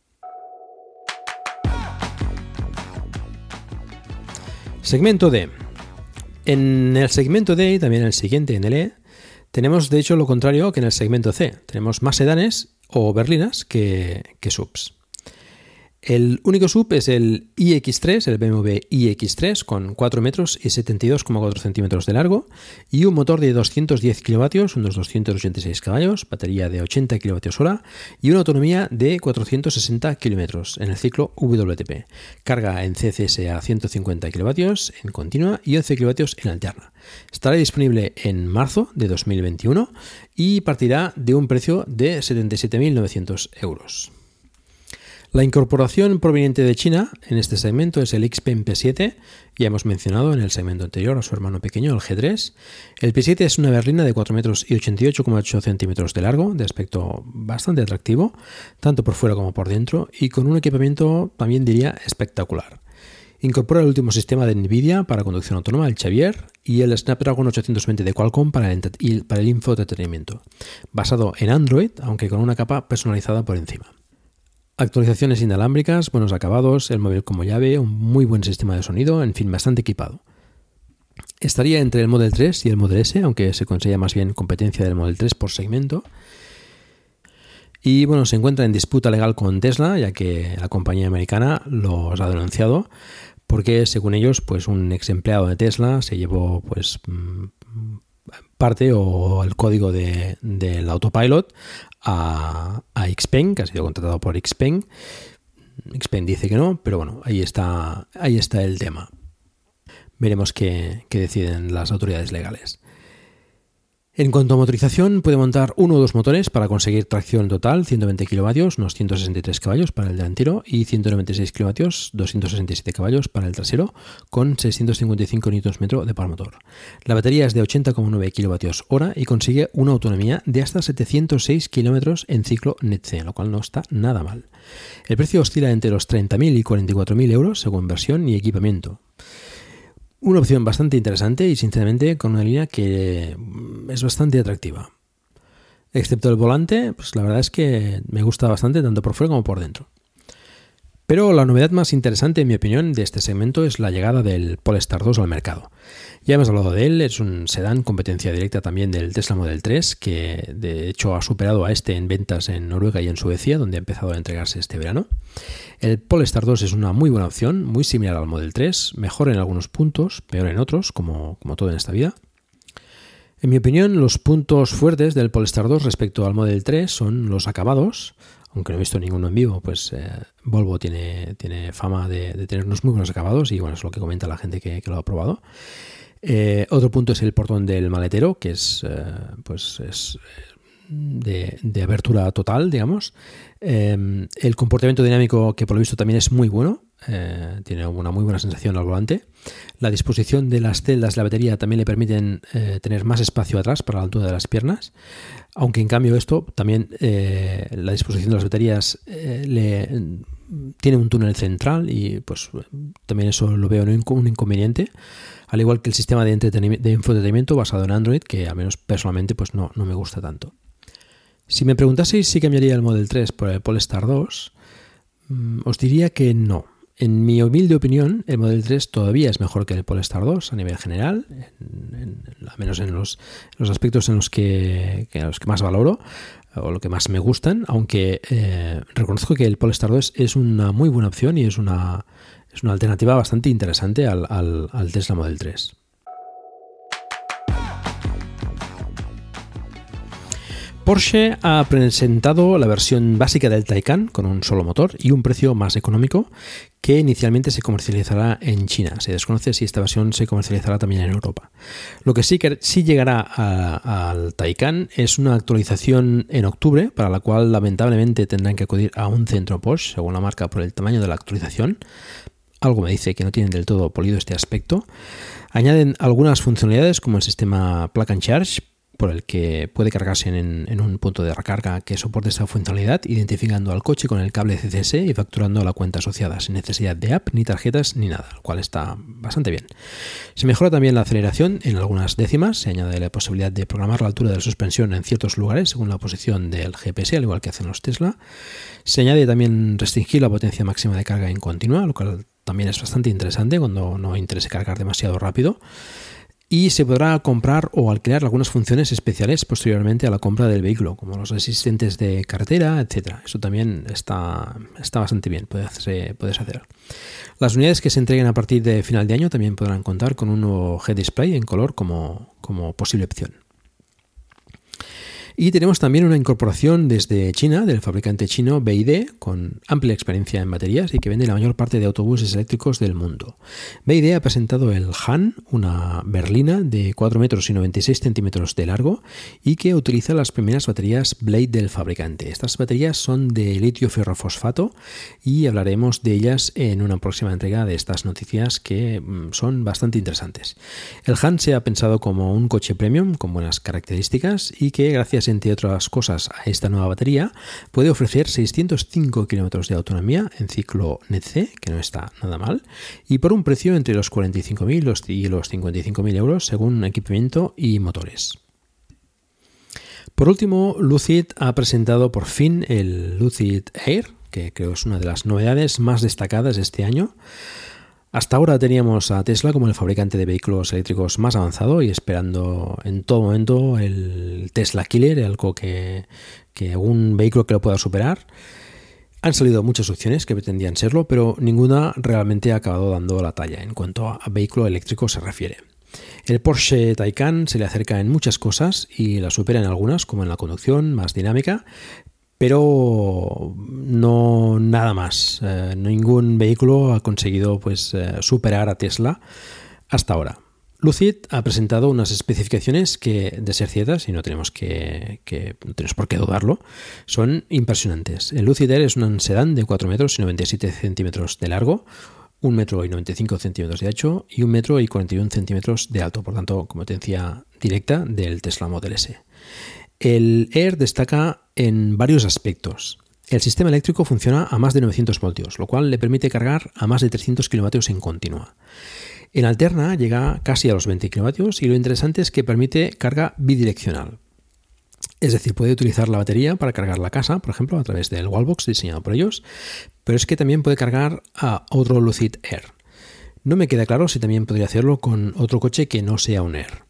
Segmento D. En el segmento D y también en el siguiente, en el E, tenemos de hecho lo contrario que en el segmento C. Tenemos más sedanes o berlinas que, que subs. El único sub es el iX3, el BMW iX3, con 4 metros y 72,4 centímetros de largo y un motor de 210 kilovatios, unos 286 caballos, batería de 80 kWh y una autonomía de 460 kilómetros en el ciclo WTP. Carga en CCS a 150 kilovatios en continua y 11 kilovatios en alterna. Estará disponible en marzo de 2021 y partirá de un precio de 77.900 euros. La incorporación proveniente de China en este segmento es el XPeng P7, ya hemos mencionado en el segmento anterior a su hermano pequeño, el G3. El P7 es una berlina de 4 metros y 88,8 centímetros de largo, de aspecto bastante atractivo, tanto por fuera como por dentro, y con un equipamiento también diría espectacular. Incorpora el último sistema de NVIDIA para conducción autónoma, el Xavier, y el Snapdragon 820 de Qualcomm para el, para el basado en Android, aunque con una capa personalizada por encima. Actualizaciones inalámbricas, buenos acabados, el móvil como llave, un muy buen sistema de sonido, en fin, bastante equipado. Estaría entre el Model 3 y el Model S, aunque se considera más bien competencia del Model 3 por segmento. Y bueno, se encuentra en disputa legal con Tesla, ya que la compañía americana los ha denunciado, porque según ellos, pues un ex empleado de Tesla se llevó pues mm, parte o el código de, del autopilot a, a Xpeng, que ha sido contratado por Xpeng. Xpeng dice que no, pero bueno, ahí está, ahí está el tema. Veremos qué, qué deciden las autoridades legales. En cuanto a motorización, puede montar uno o dos motores para conseguir tracción total, 120 kilovatios, unos 163 caballos para el delantero y 196 kilovatios, 267 caballos para el trasero, con 655 Nm de par motor. La batería es de 80,9 kilovatios hora y consigue una autonomía de hasta 706 kilómetros en ciclo NETC, lo cual no está nada mal. El precio oscila entre los 30.000 y 44.000 euros según versión y equipamiento. Una opción bastante interesante y sinceramente con una línea que es bastante atractiva. Excepto el volante, pues la verdad es que me gusta bastante tanto por fuera como por dentro. Pero la novedad más interesante, en mi opinión, de este segmento es la llegada del Polestar 2 al mercado. Ya hemos hablado de él, es un sedán competencia directa también del Tesla Model 3, que de hecho ha superado a este en ventas en Noruega y en Suecia, donde ha empezado a entregarse este verano. El Polestar 2 es una muy buena opción, muy similar al Model 3, mejor en algunos puntos, peor en otros, como, como todo en esta vida. En mi opinión, los puntos fuertes del Polestar 2 respecto al Model 3 son los acabados, aunque no he visto ninguno en vivo, pues eh, Volvo tiene, tiene fama de, tener unos muy buenos acabados y bueno, es lo que comenta la gente que, lo ha probado. Eh, otro punto es el portón del maletero, que es, eh, pues es de, de, abertura total, digamos. el comportamiento dinámico, que por lo visto también es muy bueno, tiene una muy buena sensación al volante. La disposición de las celdas de la batería también le permiten tener más espacio atrás para la altura de las piernas. Aunque en cambio esto también eh, la disposición de las baterías eh, le, tiene un túnel central y pues también eso lo veo un inconveniente. Al igual que el sistema de, de basado en Android, que al menos personalmente pues no, no me gusta tanto. Si me preguntaseis si cambiaría el Model 3 por el Polestar 2, mm, os diría que no. En mi humilde opinión, el Model 3 todavía es mejor que el Polestar 2 a nivel general, al menos en los, aspectos en los que, más valoro o lo que más me gustan, aunque eh, reconozco que el Polestar 2 es una muy buena opción y es una, es una alternativa bastante interesante al, al Tesla Model 3. Porsche ha presentado la versión básica del Taycan con un solo motor y un precio más económico que inicialmente se comercializará en China. Se desconoce si esta versión se comercializará también en Europa. Lo que sí, que, sí llegará al Taycan es una actualización en octubre, para la cual lamentablemente tendrán que acudir a un centro Porsche, según la marca, por el tamaño de la actualización. Algo me dice que no tienen del todo polido este aspecto. Añaden algunas funcionalidades como el sistema Plug and Charge por el que puede cargarse en, un punto de recarga que soporte esa funcionalidad, identificando al coche con el cable CCS y facturando la cuenta asociada, sin necesidad de app, ni tarjetas, ni nada, lo cual está bastante bien. Se mejora también la aceleración en algunas décimas, se añade la posibilidad de programar la altura de la suspensión en ciertos lugares según la posición del GPS, al igual que hacen los Tesla. Se añade también restringir la potencia máxima de carga en continua, lo cual también es bastante interesante cuando no interese cargar demasiado rápido y se podrá comprar o alquilar algunas funciones especiales posteriormente a la compra del vehículo, como los asistentes de carretera, etcétera. Eso también está, está bastante bien, puedes, puedes hacer. Las unidades que se entreguen a partir de final de año también podrán contar con un nuevo head display en color como, como posible opción. Y tenemos también una incorporación desde China, del fabricante chino BID, con amplia experiencia en baterías y que vende la mayor parte de autobuses eléctricos del mundo. BID ha presentado el Han, una berlina de 4 metros y 96 centímetros de largo y que utiliza las primeras baterías Blade del fabricante. Estas baterías son de litio ferrofosfato y hablaremos de ellas en una próxima entrega de estas noticias que mm, son bastante interesantes. El Han se ha pensado como un coche premium con buenas características y que gracias entre otras cosas, a esta nueva batería, puede ofrecer 605 kilómetros de autonomía en ciclo NET-C, que no está nada mal, y por un precio entre los 45.000 y los 55.000 euros según equipamiento y motores. Por último, Lucid ha presentado por fin el Lucid Air, que creo es una de las novedades más destacadas de este año. Hasta ahora teníamos a Tesla como el fabricante de vehículos eléctricos más avanzado y esperando en todo momento el Tesla Killer, algo que, un vehículo que lo pueda superar. Han salido muchas opciones que pretendían serlo, pero ninguna realmente ha acabado dando la talla en cuanto a vehículo eléctrico se refiere. El Porsche Taycan se le acerca en muchas cosas y la supera en algunas, como en la conducción más dinámica, pero no nada más. Eh, ningún vehículo ha conseguido pues, eh, superar a Tesla hasta ahora. Lucid ha presentado unas especificaciones que, de ser ciertas, y no tenemos, que, no tenemos por qué dudarlo, son impresionantes. El Lucid Air es un sedán de 4 metros y 97 centímetros de largo, 1 metro y 95 centímetros de ancho y 1 metro y 41 centímetros de alto, por tanto, competencia directa del Tesla Model S. El Air destaca en varios aspectos. El sistema eléctrico funciona a más de 900 voltios, lo cual le permite cargar a más de 300 kilovatios en continua. En alterna llega casi a los 20 kilovatios y lo interesante es que permite carga bidireccional. Es decir, puede utilizar la batería para cargar la casa, por ejemplo, a través del wallbox diseñado por ellos, pero es que también puede cargar a otro Lucid Air. No me queda claro si también podría hacerlo con otro coche que no sea un Air.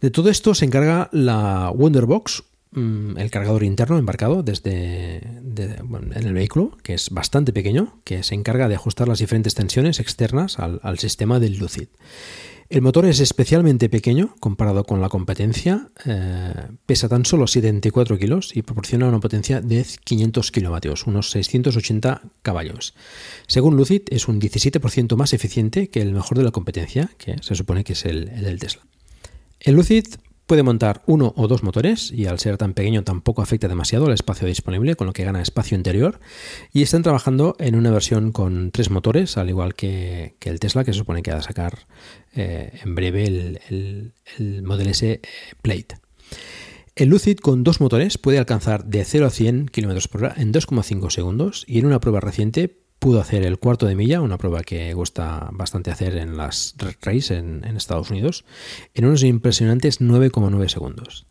De todo esto se encarga la Wonderbox, el cargador interno embarcado desde en el vehículo, que es bastante pequeño, que se encarga de ajustar las diferentes tensiones externas al, sistema del Lucid. El motor es especialmente pequeño comparado con la competencia, eh, pesa tan solo 74 kilos y proporciona una potencia de 500 kilovatios, unos 680 caballos. Según Lucid, es un 17% más eficiente que el mejor de la competencia, que se supone que es el del Tesla. El Lucid puede montar uno o dos motores y al ser tan pequeño tampoco afecta demasiado el espacio disponible, con lo que gana espacio interior. Y están trabajando en una versión con tres motores, al igual que, el Tesla, que se supone que va a sacar eh, en breve el, el Model S eh, Plate. El Lucid con dos motores puede alcanzar de 0 a 100 km por hora en 2,5 segundos y en una prueba reciente pudo hacer el cuarto de milla, una prueba que gusta bastante hacer en las race en, Estados Unidos, en unos impresionantes 9,9 segundos.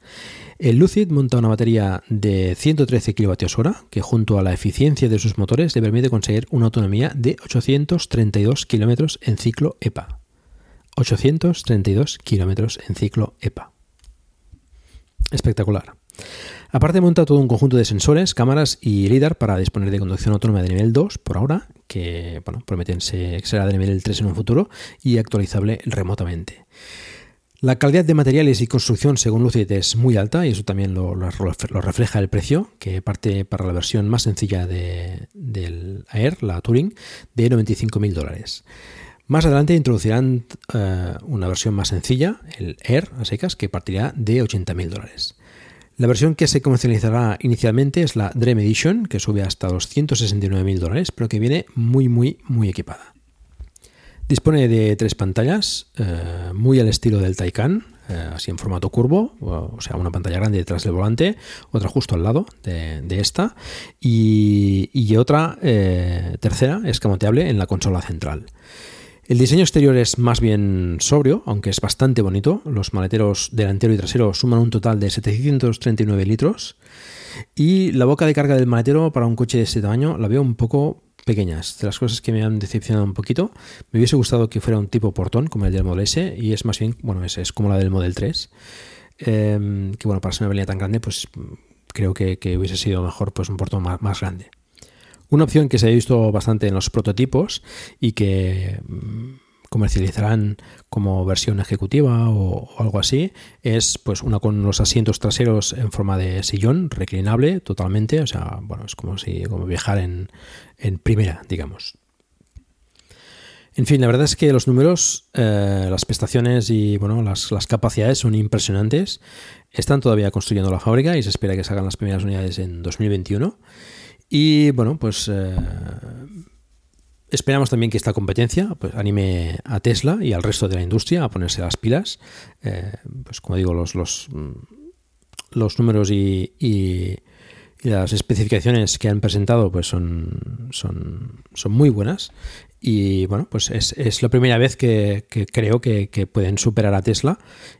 El Lucid monta una batería de 113 kWh que junto a la eficiencia de sus motores le permite conseguir una autonomía de 832 km en ciclo EPA. 832 km en ciclo EPA. Espectacular. Aparte monta todo un conjunto de sensores, cámaras y LIDAR para disponer de conducción autónoma de nivel 2 por ahora, que bueno, prometen ser, será de nivel 3 en un futuro y actualizable remotamente. La calidad de materiales y construcción según Lucid es muy alta y eso también lo, refleja el precio, que parte para la versión más sencilla de, del Air, la Touring, de 95.000 dólares. Más adelante introducirán eh, una versión más sencilla, el Air a secas, que partirá de 80.000 dólares. La versión que se comercializará inicialmente es la Dream Edition, que sube hasta los 169.000 dólares, pero que viene muy, muy, muy equipada. Dispone de tres pantallas, eh, muy al estilo del Taycan, eh, así en formato curvo, o sea, una pantalla grande detrás del volante, otra justo al lado de, esta, y, otra eh, tercera escamoteable en la consola central. El diseño exterior es más bien sobrio, aunque es bastante bonito. Los maleteros delantero y trasero suman un total de 739 litros. Y la boca de carga del maletero para un coche de este tamaño la veo un poco pequeña. de las cosas que me han decepcionado un poquito. Me hubiese gustado que fuera un tipo portón como el del Model S y es más bien, bueno, es, es como la del Model 3. Em, que bueno, para ser una avenida tan grande, pues creo que, hubiese sido mejor pues un portón más grande. Una opción que se ha visto bastante en los prototipos y que mm, comercializarán como versión ejecutiva o, algo así es pues una con los asientos traseros en forma de sillón reclinable totalmente o sea bueno es como si como viajar en, primera digamos en fin, la verdad es que los números, eh, las prestaciones y bueno, las, las, capacidades son impresionantes. Están todavía construyendo la fábrica y se espera que salgan las primeras unidades en 2021. Y bueno, pues eh, esperamos también que esta competencia pues, anime a Tesla y al resto de la industria a ponerse las pilas. Eh, pues como digo, los, los, mm, los números y, las especificaciones que han presentado pues son, son, son muy buenas. Y bueno, pues es, es la primera vez que, creo que, que, pueden superar a Tesla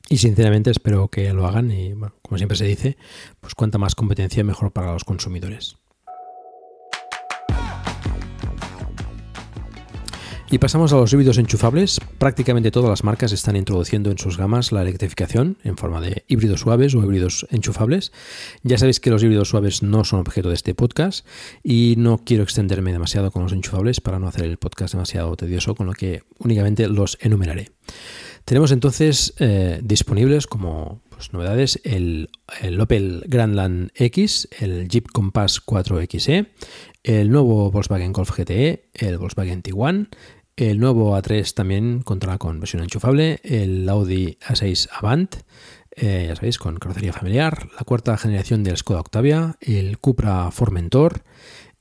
y sinceramente espero que lo hagan y bueno, como siempre se dice, pues cuanta más competencia mejor para los consumidores. Y pasamos a los híbridos enchufables. Prácticamente todas las marcas están introduciendo en sus gamas la electrificación en forma de híbridos suaves o híbridos enchufables. Ya sabéis que los híbridos suaves no son objeto de este podcast y no quiero extenderme demasiado con los enchufables para no hacer el podcast demasiado tedioso, con lo que únicamente los enumeraré. Tenemos entonces eh, disponibles como pues, novedades el, el, Opel Grandland X, el Jeep Compass 4XE, el nuevo Volkswagen Golf GTE, el Volkswagen Tiguan, el nuevo A3 también contará con versión enchufable, el Audi A6 Avant, eh, ya sabéis, con carrocería familiar, la cuarta generación del Skoda Octavia, el Cupra Formentor,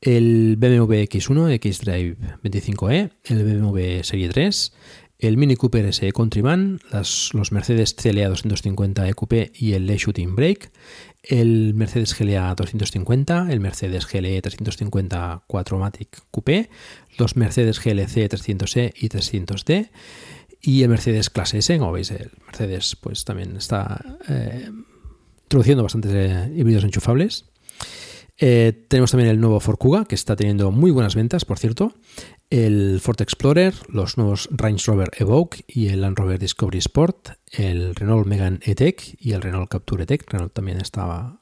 el BMW X1 X-Drive 25e, el BMW Serie 3, el Mini Cooper SE Countryman, las, los Mercedes CLA 250 EQP y el Le Shooting Brake, el Mercedes GLA 250, el Mercedes GLE 350 4MATIC Coupé, los Mercedes GLC 300E y 300D y el Mercedes Clase S, como veis, el Mercedes pues también está eh, introduciendo bastantes eh, híbridos enchufables. Eh, tenemos también el nuevo Ford Kuga, que está teniendo muy buenas ventas, por cierto. El Ford Explorer, los nuevos Range Rover Evoque y el Land Rover Discovery Sport, el Renault Megane E-Tech y el Renault Capture E-Tech. Renault también estaba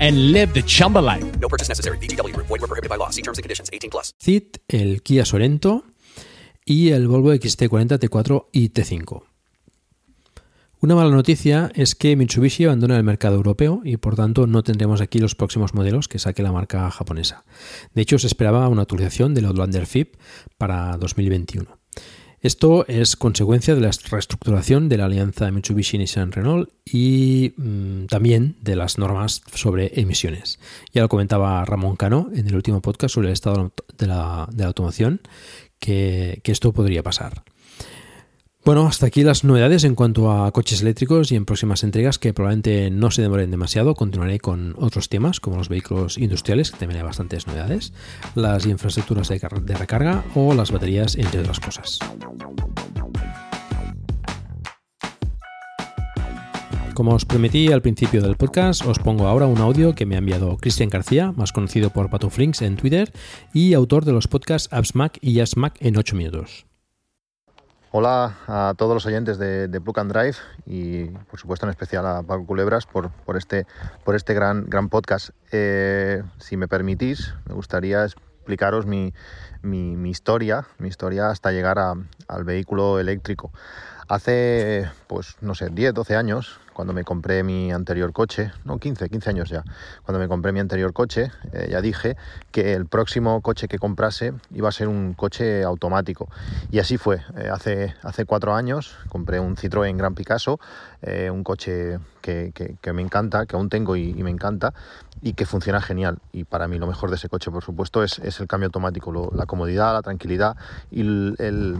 and live the Chumba life. No purchase necessary. BGW. Void were prohibited by law. See terms and conditions. 18 plus. Cit, el Kia Sorento y el Volvo XT40 T4 y T5. Una mala noticia es que Mitsubishi abandona el mercado europeo y por tanto no tendremos aquí los próximos modelos que saque la marca japonesa. De hecho, se esperaba una actualización del Outlander FIP para 2021. Esto es consecuencia de la reestructuración de la alianza Mitsubishi-Nissan-Renault y mmm, también de las normas sobre emisiones. Ya lo comentaba Ramón Cano en el último podcast sobre el estado de la, de automoción, que esto podría pasar. Bueno, hasta aquí las novedades en cuanto a coches eléctricos y en próximas entregas que probablemente no se demoren demasiado. Continuaré con otros temas como los vehículos industriales, que también hay bastantes novedades, las infraestructuras de, recarga o las baterías, entre otras cosas. Como os prometí al principio del podcast, os pongo ahora un audio que me ha enviado Cristian García, más conocido por Patuflinks en Twitter y autor de los podcasts Apps Mac y Jazz Mac en 8 minutos. Hola a todos los oyentes de, de Plug and Drive y por supuesto en especial a Paco Culebras por, por este, por este gran, gran podcast. Eh, si me permitís, me gustaría explicaros mi, mi, mi historia, mi historia hasta llegar a, al vehículo eléctrico. Hace, pues no sé, 10, 12 años, cuando me compré mi anterior coche, no 15, 15 años ya, cuando me compré mi anterior coche, eh, ya dije que el próximo coche que comprase iba a ser un coche automático. Y así fue. Eh, hace, hace cuatro años compré un Citroën Gran Picasso, eh, un coche que, que, que, me encanta, que aún tengo y, y, me encanta, y que funciona genial. Y para mí lo mejor de ese coche, por supuesto, es, es el cambio automático, lo, la comodidad, la tranquilidad y el, el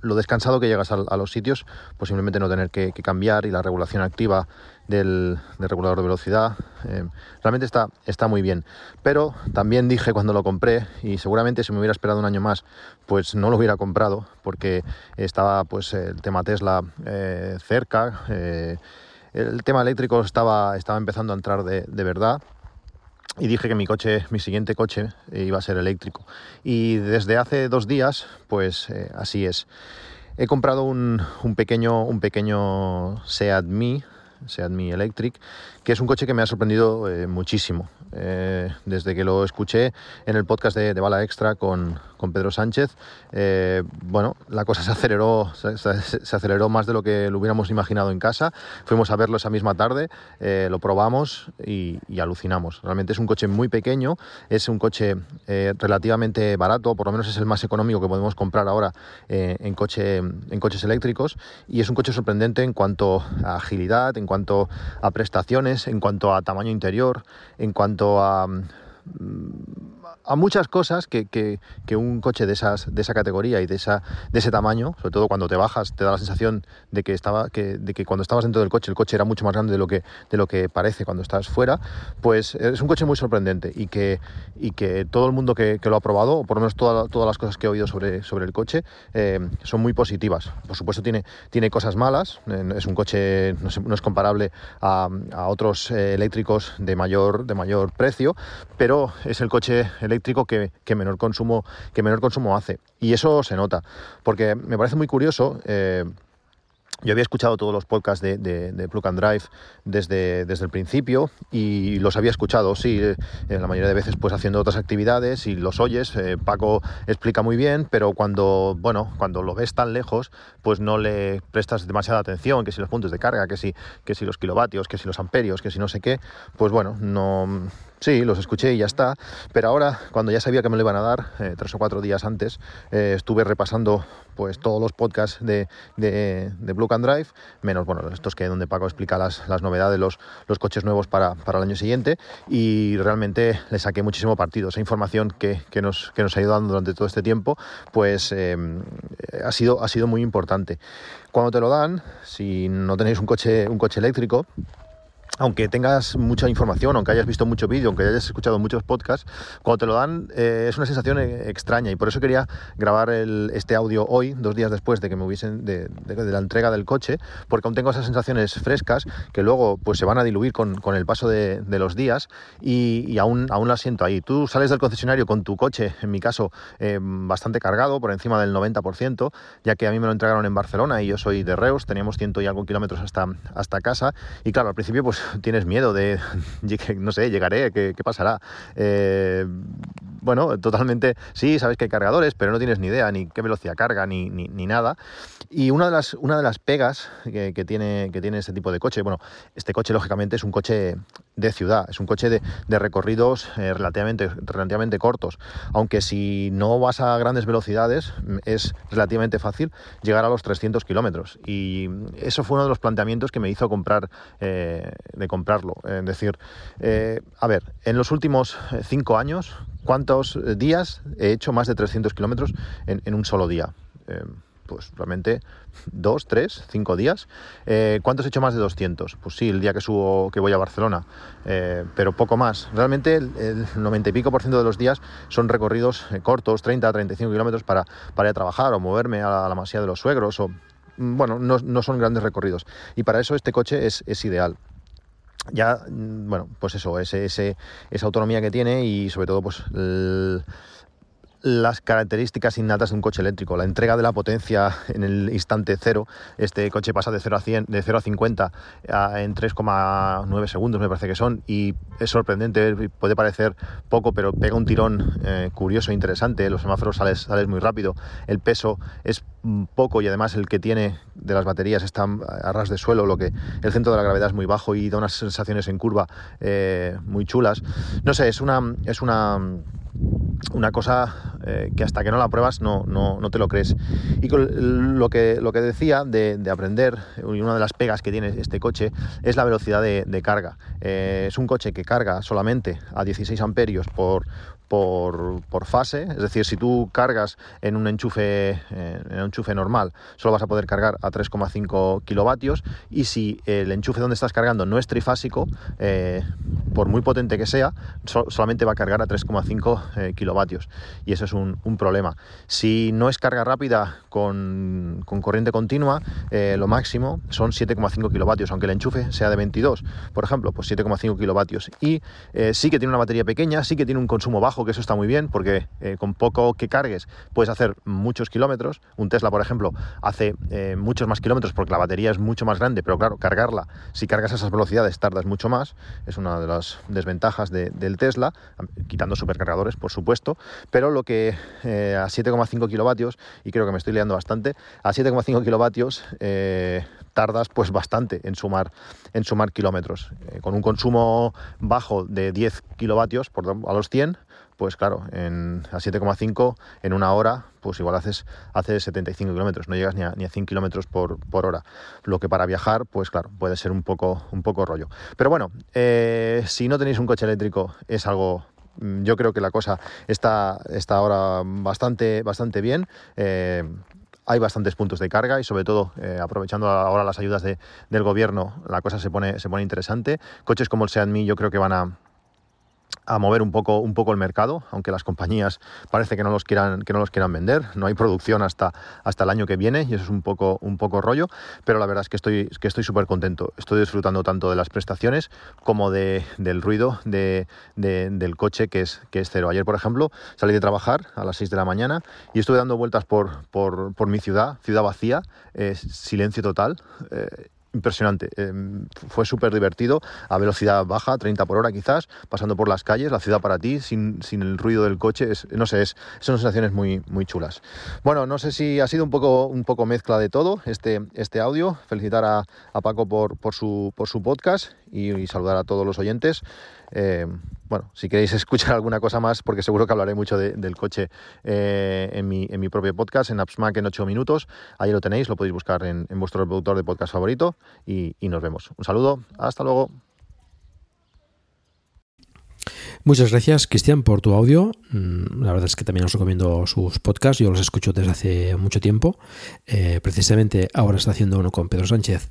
lo descansado que llegas a, los sitios, pues simplemente no tener que, cambiar y la regulación activa del, del regulador de velocidad, eh, realmente está, está muy bien. Pero también dije cuando lo compré, y seguramente si me hubiera esperado un año más, pues no lo hubiera comprado, porque estaba pues el tema Tesla eh, cerca, eh, el tema eléctrico estaba, estaba empezando a entrar de verdad y dije que mi coche, mi siguiente coche iba a ser eléctrico. Y desde hace dos días, pues eh, así es. He comprado un, un, pequeño, un pequeño Seat Mi, Seat Mi Electric, que es un coche que me ha sorprendido eh, muchísimo. Eh, desde que lo escuché en el podcast de, de Bala Extra con, con Pedro Sánchez, eh, bueno, la cosa se aceleró, se, aceleró más de lo que lo hubiéramos imaginado en casa. Fuimos a verlo esa misma tarde, eh, lo probamos y, alucinamos. Realmente es un coche muy pequeño, es un coche eh, relativamente barato, por lo menos es el más económico que podemos comprar ahora en, coche, en coches eléctricos y es un coche sorprendente en cuanto a agilidad, en cuanto a prestaciones, en cuanto a tamaño interior, en cuanto a a muchas cosas que, que, que, un coche de, esas, de esa categoría y de, esa, de ese tamaño, sobre todo cuando te bajas, te da la sensación de que, estaba, que, de que cuando estabas dentro del coche, el coche era mucho más grande de lo que, de lo que parece cuando estás fuera, pues es un coche muy sorprendente y que, y que todo el mundo que, lo ha probado, o por lo menos todas las cosas que he oído sobre, sobre el coche, eh, son muy positivas. Por supuesto tiene, tiene cosas malas, eh, es un coche, no es, no es comparable a, a otros eh, eléctricos de mayor, de mayor precio, pero es el coche eléctrico que, que, menor, consumo, que menor consumo hace. Y eso se nota, porque me parece muy curioso. Eh, yo había escuchado todos los podcasts de, de, de Plug and Drive desde, desde, el principio y los había escuchado, sí, eh, la mayoría de veces pues haciendo otras actividades y los oyes. Eh, Paco explica muy bien, pero cuando, bueno, cuando lo ves tan lejos, pues no le prestas demasiada atención, que si los puntos de carga, que si, que si los kilovatios, que si los amperios, que si no sé qué, pues bueno, no, Sí, los escuché y ya está. Pero ahora, cuando ya sabía que me lo iban a dar, eh, tres o cuatro días antes, eh, estuve repasando pues todos los podcasts de, de, de Blue Can Drive, menos bueno, estos que donde Paco explica las, las novedades, los, los coches nuevos para, para, el año siguiente. Y realmente le saqué muchísimo partido. Esa información que, que, nos, que nos ha ido dando durante todo este tiempo, pues eh, ha, sido, ha sido muy importante. Cuando te lo dan, si no tenéis un coche, un coche eléctrico, aunque tengas mucha información, aunque hayas visto mucho vídeo, aunque hayas escuchado muchos podcasts, cuando te lo dan eh, es una sensación eh, extraña y por eso quería grabar este audio hoy, dos días después de que me hubiesen de, la entrega del coche, porque aún tengo esas sensaciones frescas que luego pues se van a diluir con, el paso de, los días y, y, aún, aún las siento ahí. Tú sales del concesionario con tu coche, en mi caso, eh, bastante cargado, por encima del 90%, ya que a mí me lo entregaron en Barcelona y yo soy de Reus, teníamos ciento y algo kilómetros hasta, hasta casa y claro, al principio pues tienes miedo de, no sé, llegaré, ¿qué, pasará? Eh, bueno, totalmente, sí, sabes que hay cargadores, pero no tienes ni idea ni qué velocidad carga ni, ni, ni nada. Y una de las, una de las pegas que, tiene, que tiene este tipo de coche, bueno, este coche lógicamente es un coche de ciudad, es un coche de, de recorridos eh, relativamente, relativamente cortos, aunque si no vas a grandes velocidades es relativamente fácil llegar a los 300 kilómetros. Y eso fue uno de los planteamientos que me hizo comprar, eh, de comprarlo. Es decir, eh, a ver, en los últimos cinco años, ¿cuántos días he hecho más de 300 kilómetros en, un solo día? Eh, pues realmente dos, tres, cinco días. Eh, ¿Cuántos he hecho más de 200? Pues sí, el día que subo, que voy a Barcelona, eh, pero poco más. Realmente el, el, 90 y pico por ciento de los días son recorridos eh, cortos, 30, 35 kilómetros para, para ir a trabajar o moverme a la, a masía de los suegros o... Bueno, no, no, son grandes recorridos. Y para eso este coche es, es ideal ya, bueno, pues eso, ese, ese, esa autonomía que tiene y sobre todo, pues el, las características innatas de un coche eléctrico, la entrega de la potencia en el instante cero. Este coche pasa de 0 a 100, de 0 a 50 en 3,9 segundos, me parece que son, y es sorprendente, puede parecer poco, pero pega un tirón eh, curioso e interesante. Los semáforos sales, sales muy rápido, el peso es poco y además el que tiene de las baterías está a ras de suelo, lo que el centro de la gravedad es muy bajo y da unas sensaciones en curva eh, muy chulas. No sé, es una, es una una cosa eh, que hasta que no la pruebas no, no, no, te lo crees. Y lo que, lo que decía de, de, aprender, y una de las pegas que tiene este coche, es la velocidad de, de carga. Eh, es un coche que carga solamente a 16 amperios por, por, fase, es decir, si tú cargas en un enchufe, eh, en un enchufe normal, solo vas a poder cargar a 3,5 kilovatios. Y si el enchufe donde estás cargando no es trifásico, eh, por muy potente que sea, so, solamente va a cargar a 3,5 eh, kilovatios. Y eso es un, problema. Si no es carga rápida con, con corriente continua, lo máximo son 7,5 kilovatios, aunque el enchufe sea de 22, por ejemplo, pues 7,5 kilovatios. Y sí que tiene una batería pequeña, sí que tiene un consumo bajo, que eso está muy bien porque eh, con poco que cargues puedes hacer muchos kilómetros. Un Tesla, por ejemplo, hace eh, muchos más kilómetros porque la batería es mucho más grande, pero claro, cargarla, si cargas a esas velocidades tardas mucho más, es una de las desventajas de, del Tesla, quitando supercargadores, por supuesto, pero lo que eh, a 7,5 kilovatios, y creo que me estoy liando bastante, a 7,5 kilovatios tardas pues bastante en sumar, en sumar kilómetros. Eh, con un consumo bajo de 10 kilovatios a los 100, pues claro, en, a 7,5 en una hora, pues igual haces, haces 75 kilómetros, no llegas ni a, ni a 100 kilómetros por, por, hora. Lo que para viajar, pues claro, puede ser un poco, un poco rollo. Pero bueno, eh, si no tenéis un coche eléctrico es algo mm, yo creo que la cosa está, está ahora bastante, bastante bien. Eh, hay bastantes puntos de carga y sobre todo eh, aprovechando ahora las ayudas de, del gobierno la cosa se pone, se pone interesante. Coches como el Seat Mii yo creo que van a, a mover un poco, un poco el mercado, aunque las compañías parece que no los quieran, que no los quieran vender. No hay producción hasta, hasta el año que viene y eso es un poco, un poco rollo, pero la verdad es que estoy que estoy súper contento. Estoy disfrutando tanto de las prestaciones como de, del ruido de, del coche que es, que es cero. Ayer, por ejemplo, salí de trabajar a las 6 de la mañana y estuve dando vueltas por, por, por mi ciudad, ciudad vacía, silencio total. Eh, impresionante. Em, fue súper divertido a velocidad baja, 30 por hora quizás, pasando por las calles, la ciudad para ti, sin, sin el ruido del coche. Es, no sé, es, son sensaciones muy, muy chulas. Bueno, no sé si ha sido un poco, un poco mezcla de todo este, este audio. Felicitar a, a Paco por, por, su, por su podcast y, saludar a todos los oyentes. Eh, bueno, si queréis escuchar alguna cosa más, porque seguro que hablaré mucho del coche eh, en, mi, en, mi, propio podcast, en AppsMac en 8 minutos, ahí lo tenéis, lo podéis buscar en, vuestro reproductor de podcast favorito y, y nos vemos. Un saludo, hasta luego. Muchas gracias, Cristian, por tu audio. Mm, la verdad es que también os recomiendo sus podcasts. Yo los escucho desde hace mucho tiempo. Eh, precisamente ahora está haciendo uno con Pedro Sánchez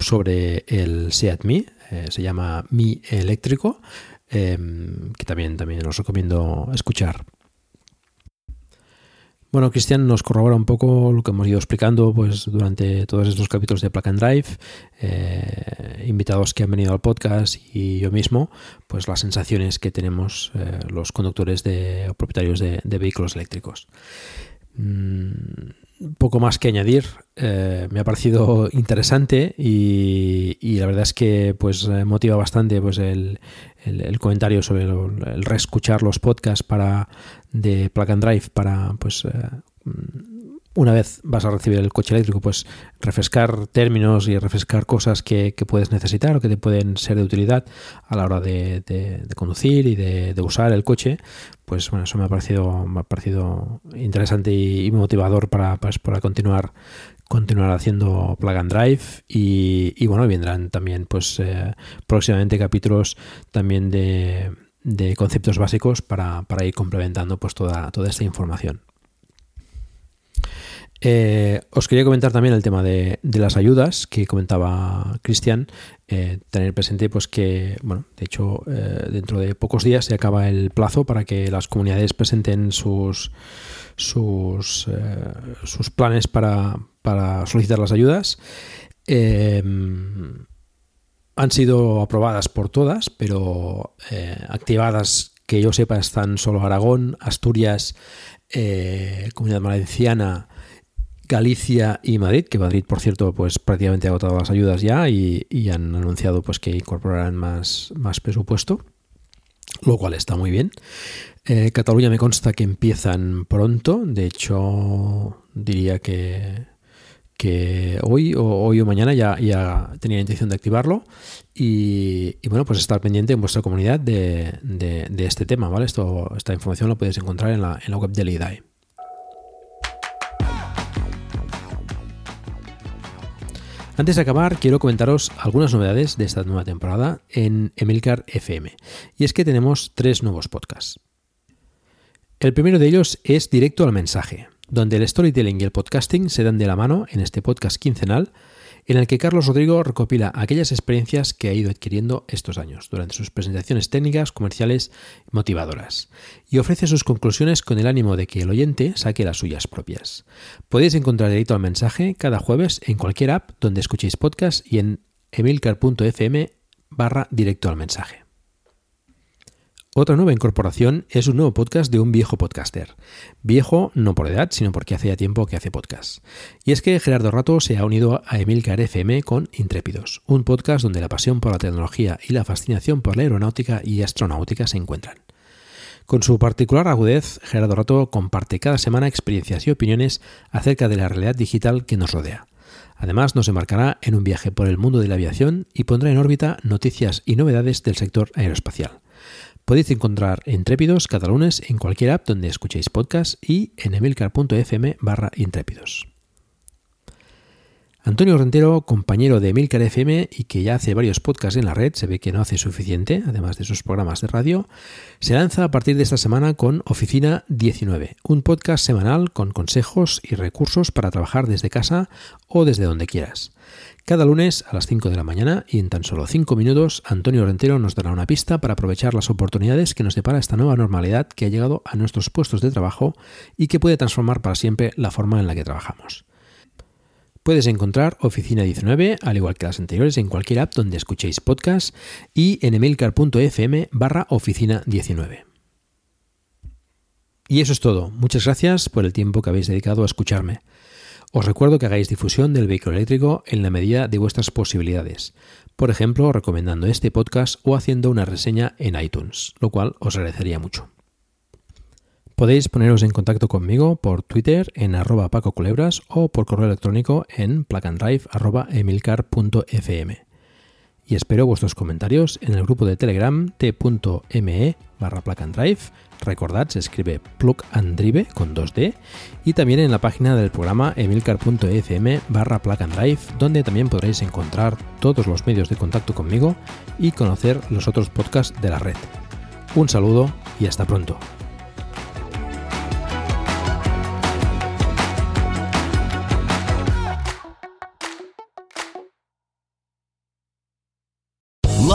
sobre el Seat Mi. Eh, se llama Mi Eléctrico. Em, que también, también os recomiendo escuchar. Bueno, Cristian nos corrobora un poco lo que hemos ido explicando pues, durante todos estos capítulos de Plug and Drive, eh, invitados que han venido al podcast y yo mismo, pues las sensaciones que tenemos eh, los conductores de, o propietarios de, vehículos eléctricos. Mm, poco más que añadir. Eh, me ha parecido interesante y, la verdad es que pues motiva bastante pues el, comentario sobre el, reescuchar los podcasts para de Plug and Drive para pues eh, una vez vas a recibir el coche eléctrico, pues refrescar términos y refrescar cosas que, puedes necesitar o que te pueden ser de utilidad a la hora de, conducir y de, usar el coche, pues bueno, eso me ha parecido, me ha parecido interesante y, motivador para, pues, para continuar continuar haciendo plug and drive y, bueno vendrán también pues eh, próximamente capítulos también de, conceptos básicos para, para, ir complementando pues toda, toda esta información eh, os quería comentar también el tema de, las ayudas que comentaba Cristian. Eh, tener presente pues que, bueno, de hecho, eh, dentro de pocos días se acaba el plazo para que las comunidades presenten sus sus, sus planes para, solicitar las ayudas. han sido aprobadas por todas, pero activadas que yo sepa están solo Aragón, Asturias, Comunidad Valenciana, Galicia y Madrid, que Madrid, por cierto, pues prácticamente ha agotado las ayudas ya y, han anunciado pues que incorporarán más, más presupuesto, lo cual está muy bien. Eh, Cataluña me consta que empiezan pronto, de hecho diría que, que hoy o hoy o mañana ya, ya tenía la intención de activarlo y, bueno, pues estar pendiente en vuestra comunidad de, este tema, ¿vale? Esto, esta información la podéis encontrar en la, en la web del IDAE. Antes de acabar, quiero comentaros algunas novedades de esta nueva temporada en Emilcar FM. Y es que tenemos tres nuevos podcasts. El primero de ellos es Directo al Mensaje, donde el storytelling y el podcasting se dan de la mano en este podcast quincenal en el que Carlos Rodrigo recopila aquellas experiencias que ha ido adquiriendo estos años durante sus presentaciones técnicas, comerciales y motivadoras, y ofrece sus conclusiones con el ánimo de que el oyente saque las suyas propias. Podéis encontrar directo al mensaje cada jueves en cualquier app donde escuchéis podcast y en emilcar.fm barra directo al mensaje. Otra nueva incorporación es un nuevo podcast de un viejo podcaster. Viejo no por edad, sino porque hace ya tiempo que hace podcast. Y es que Gerardo Rato se ha unido a Emilcar FM con Intrépidos, un podcast donde la pasión por la tecnología y la fascinación por la aeronáutica y astronáutica se encuentran. Con su particular agudez, Gerardo Rato comparte cada semana experiencias y opiniones acerca de la realidad digital que nos rodea. Además, nos embarcará en un viaje por el mundo de la aviación y pondrá en órbita noticias y novedades del sector aeroespacial. Podéis encontrar Intrépidos cada lunes en cualquier app donde escuchéis podcast y en emilcar.fm barra intrépidos. Antonio Rentero, compañero de Milcar FM y que ya hace varios podcasts en la red, se ve que no hace suficiente, además de sus programas de radio, se lanza a partir de esta semana con Oficina 19, un podcast semanal con consejos y recursos para trabajar desde casa o desde donde quieras. Cada lunes a las 5 de la mañana y en tan solo 5 minutos, Antonio Rentero nos dará una pista para aprovechar las oportunidades que nos depara esta nueva normalidad que ha llegado a nuestros puestos de trabajo y que puede transformar para siempre la forma en la que trabajamos. Puedes encontrar Oficina 19, al igual que las anteriores, en cualquier app donde escuchéis podcast y en emilcar.fm barra Oficina 19. Y eso es todo. Muchas gracias por el tiempo que habéis dedicado a escucharme. Os recuerdo que hagáis difusión del vehículo eléctrico en la medida de vuestras posibilidades, por ejemplo, recomendando este podcast o haciendo una reseña en iTunes, lo cual os agradecería mucho. Podéis poneros en contacto conmigo por Twitter en arroba o por correo electrónico en placandrive.emilcar.fm. Y espero vuestros comentarios en el grupo de Telegram t.me barra. Recordad, se escribe plug and drive con 2D. Y también en la página del programa emilcar.fm barra donde también podréis encontrar todos los medios de contacto conmigo y conocer los otros podcasts de la red. Un saludo y hasta pronto.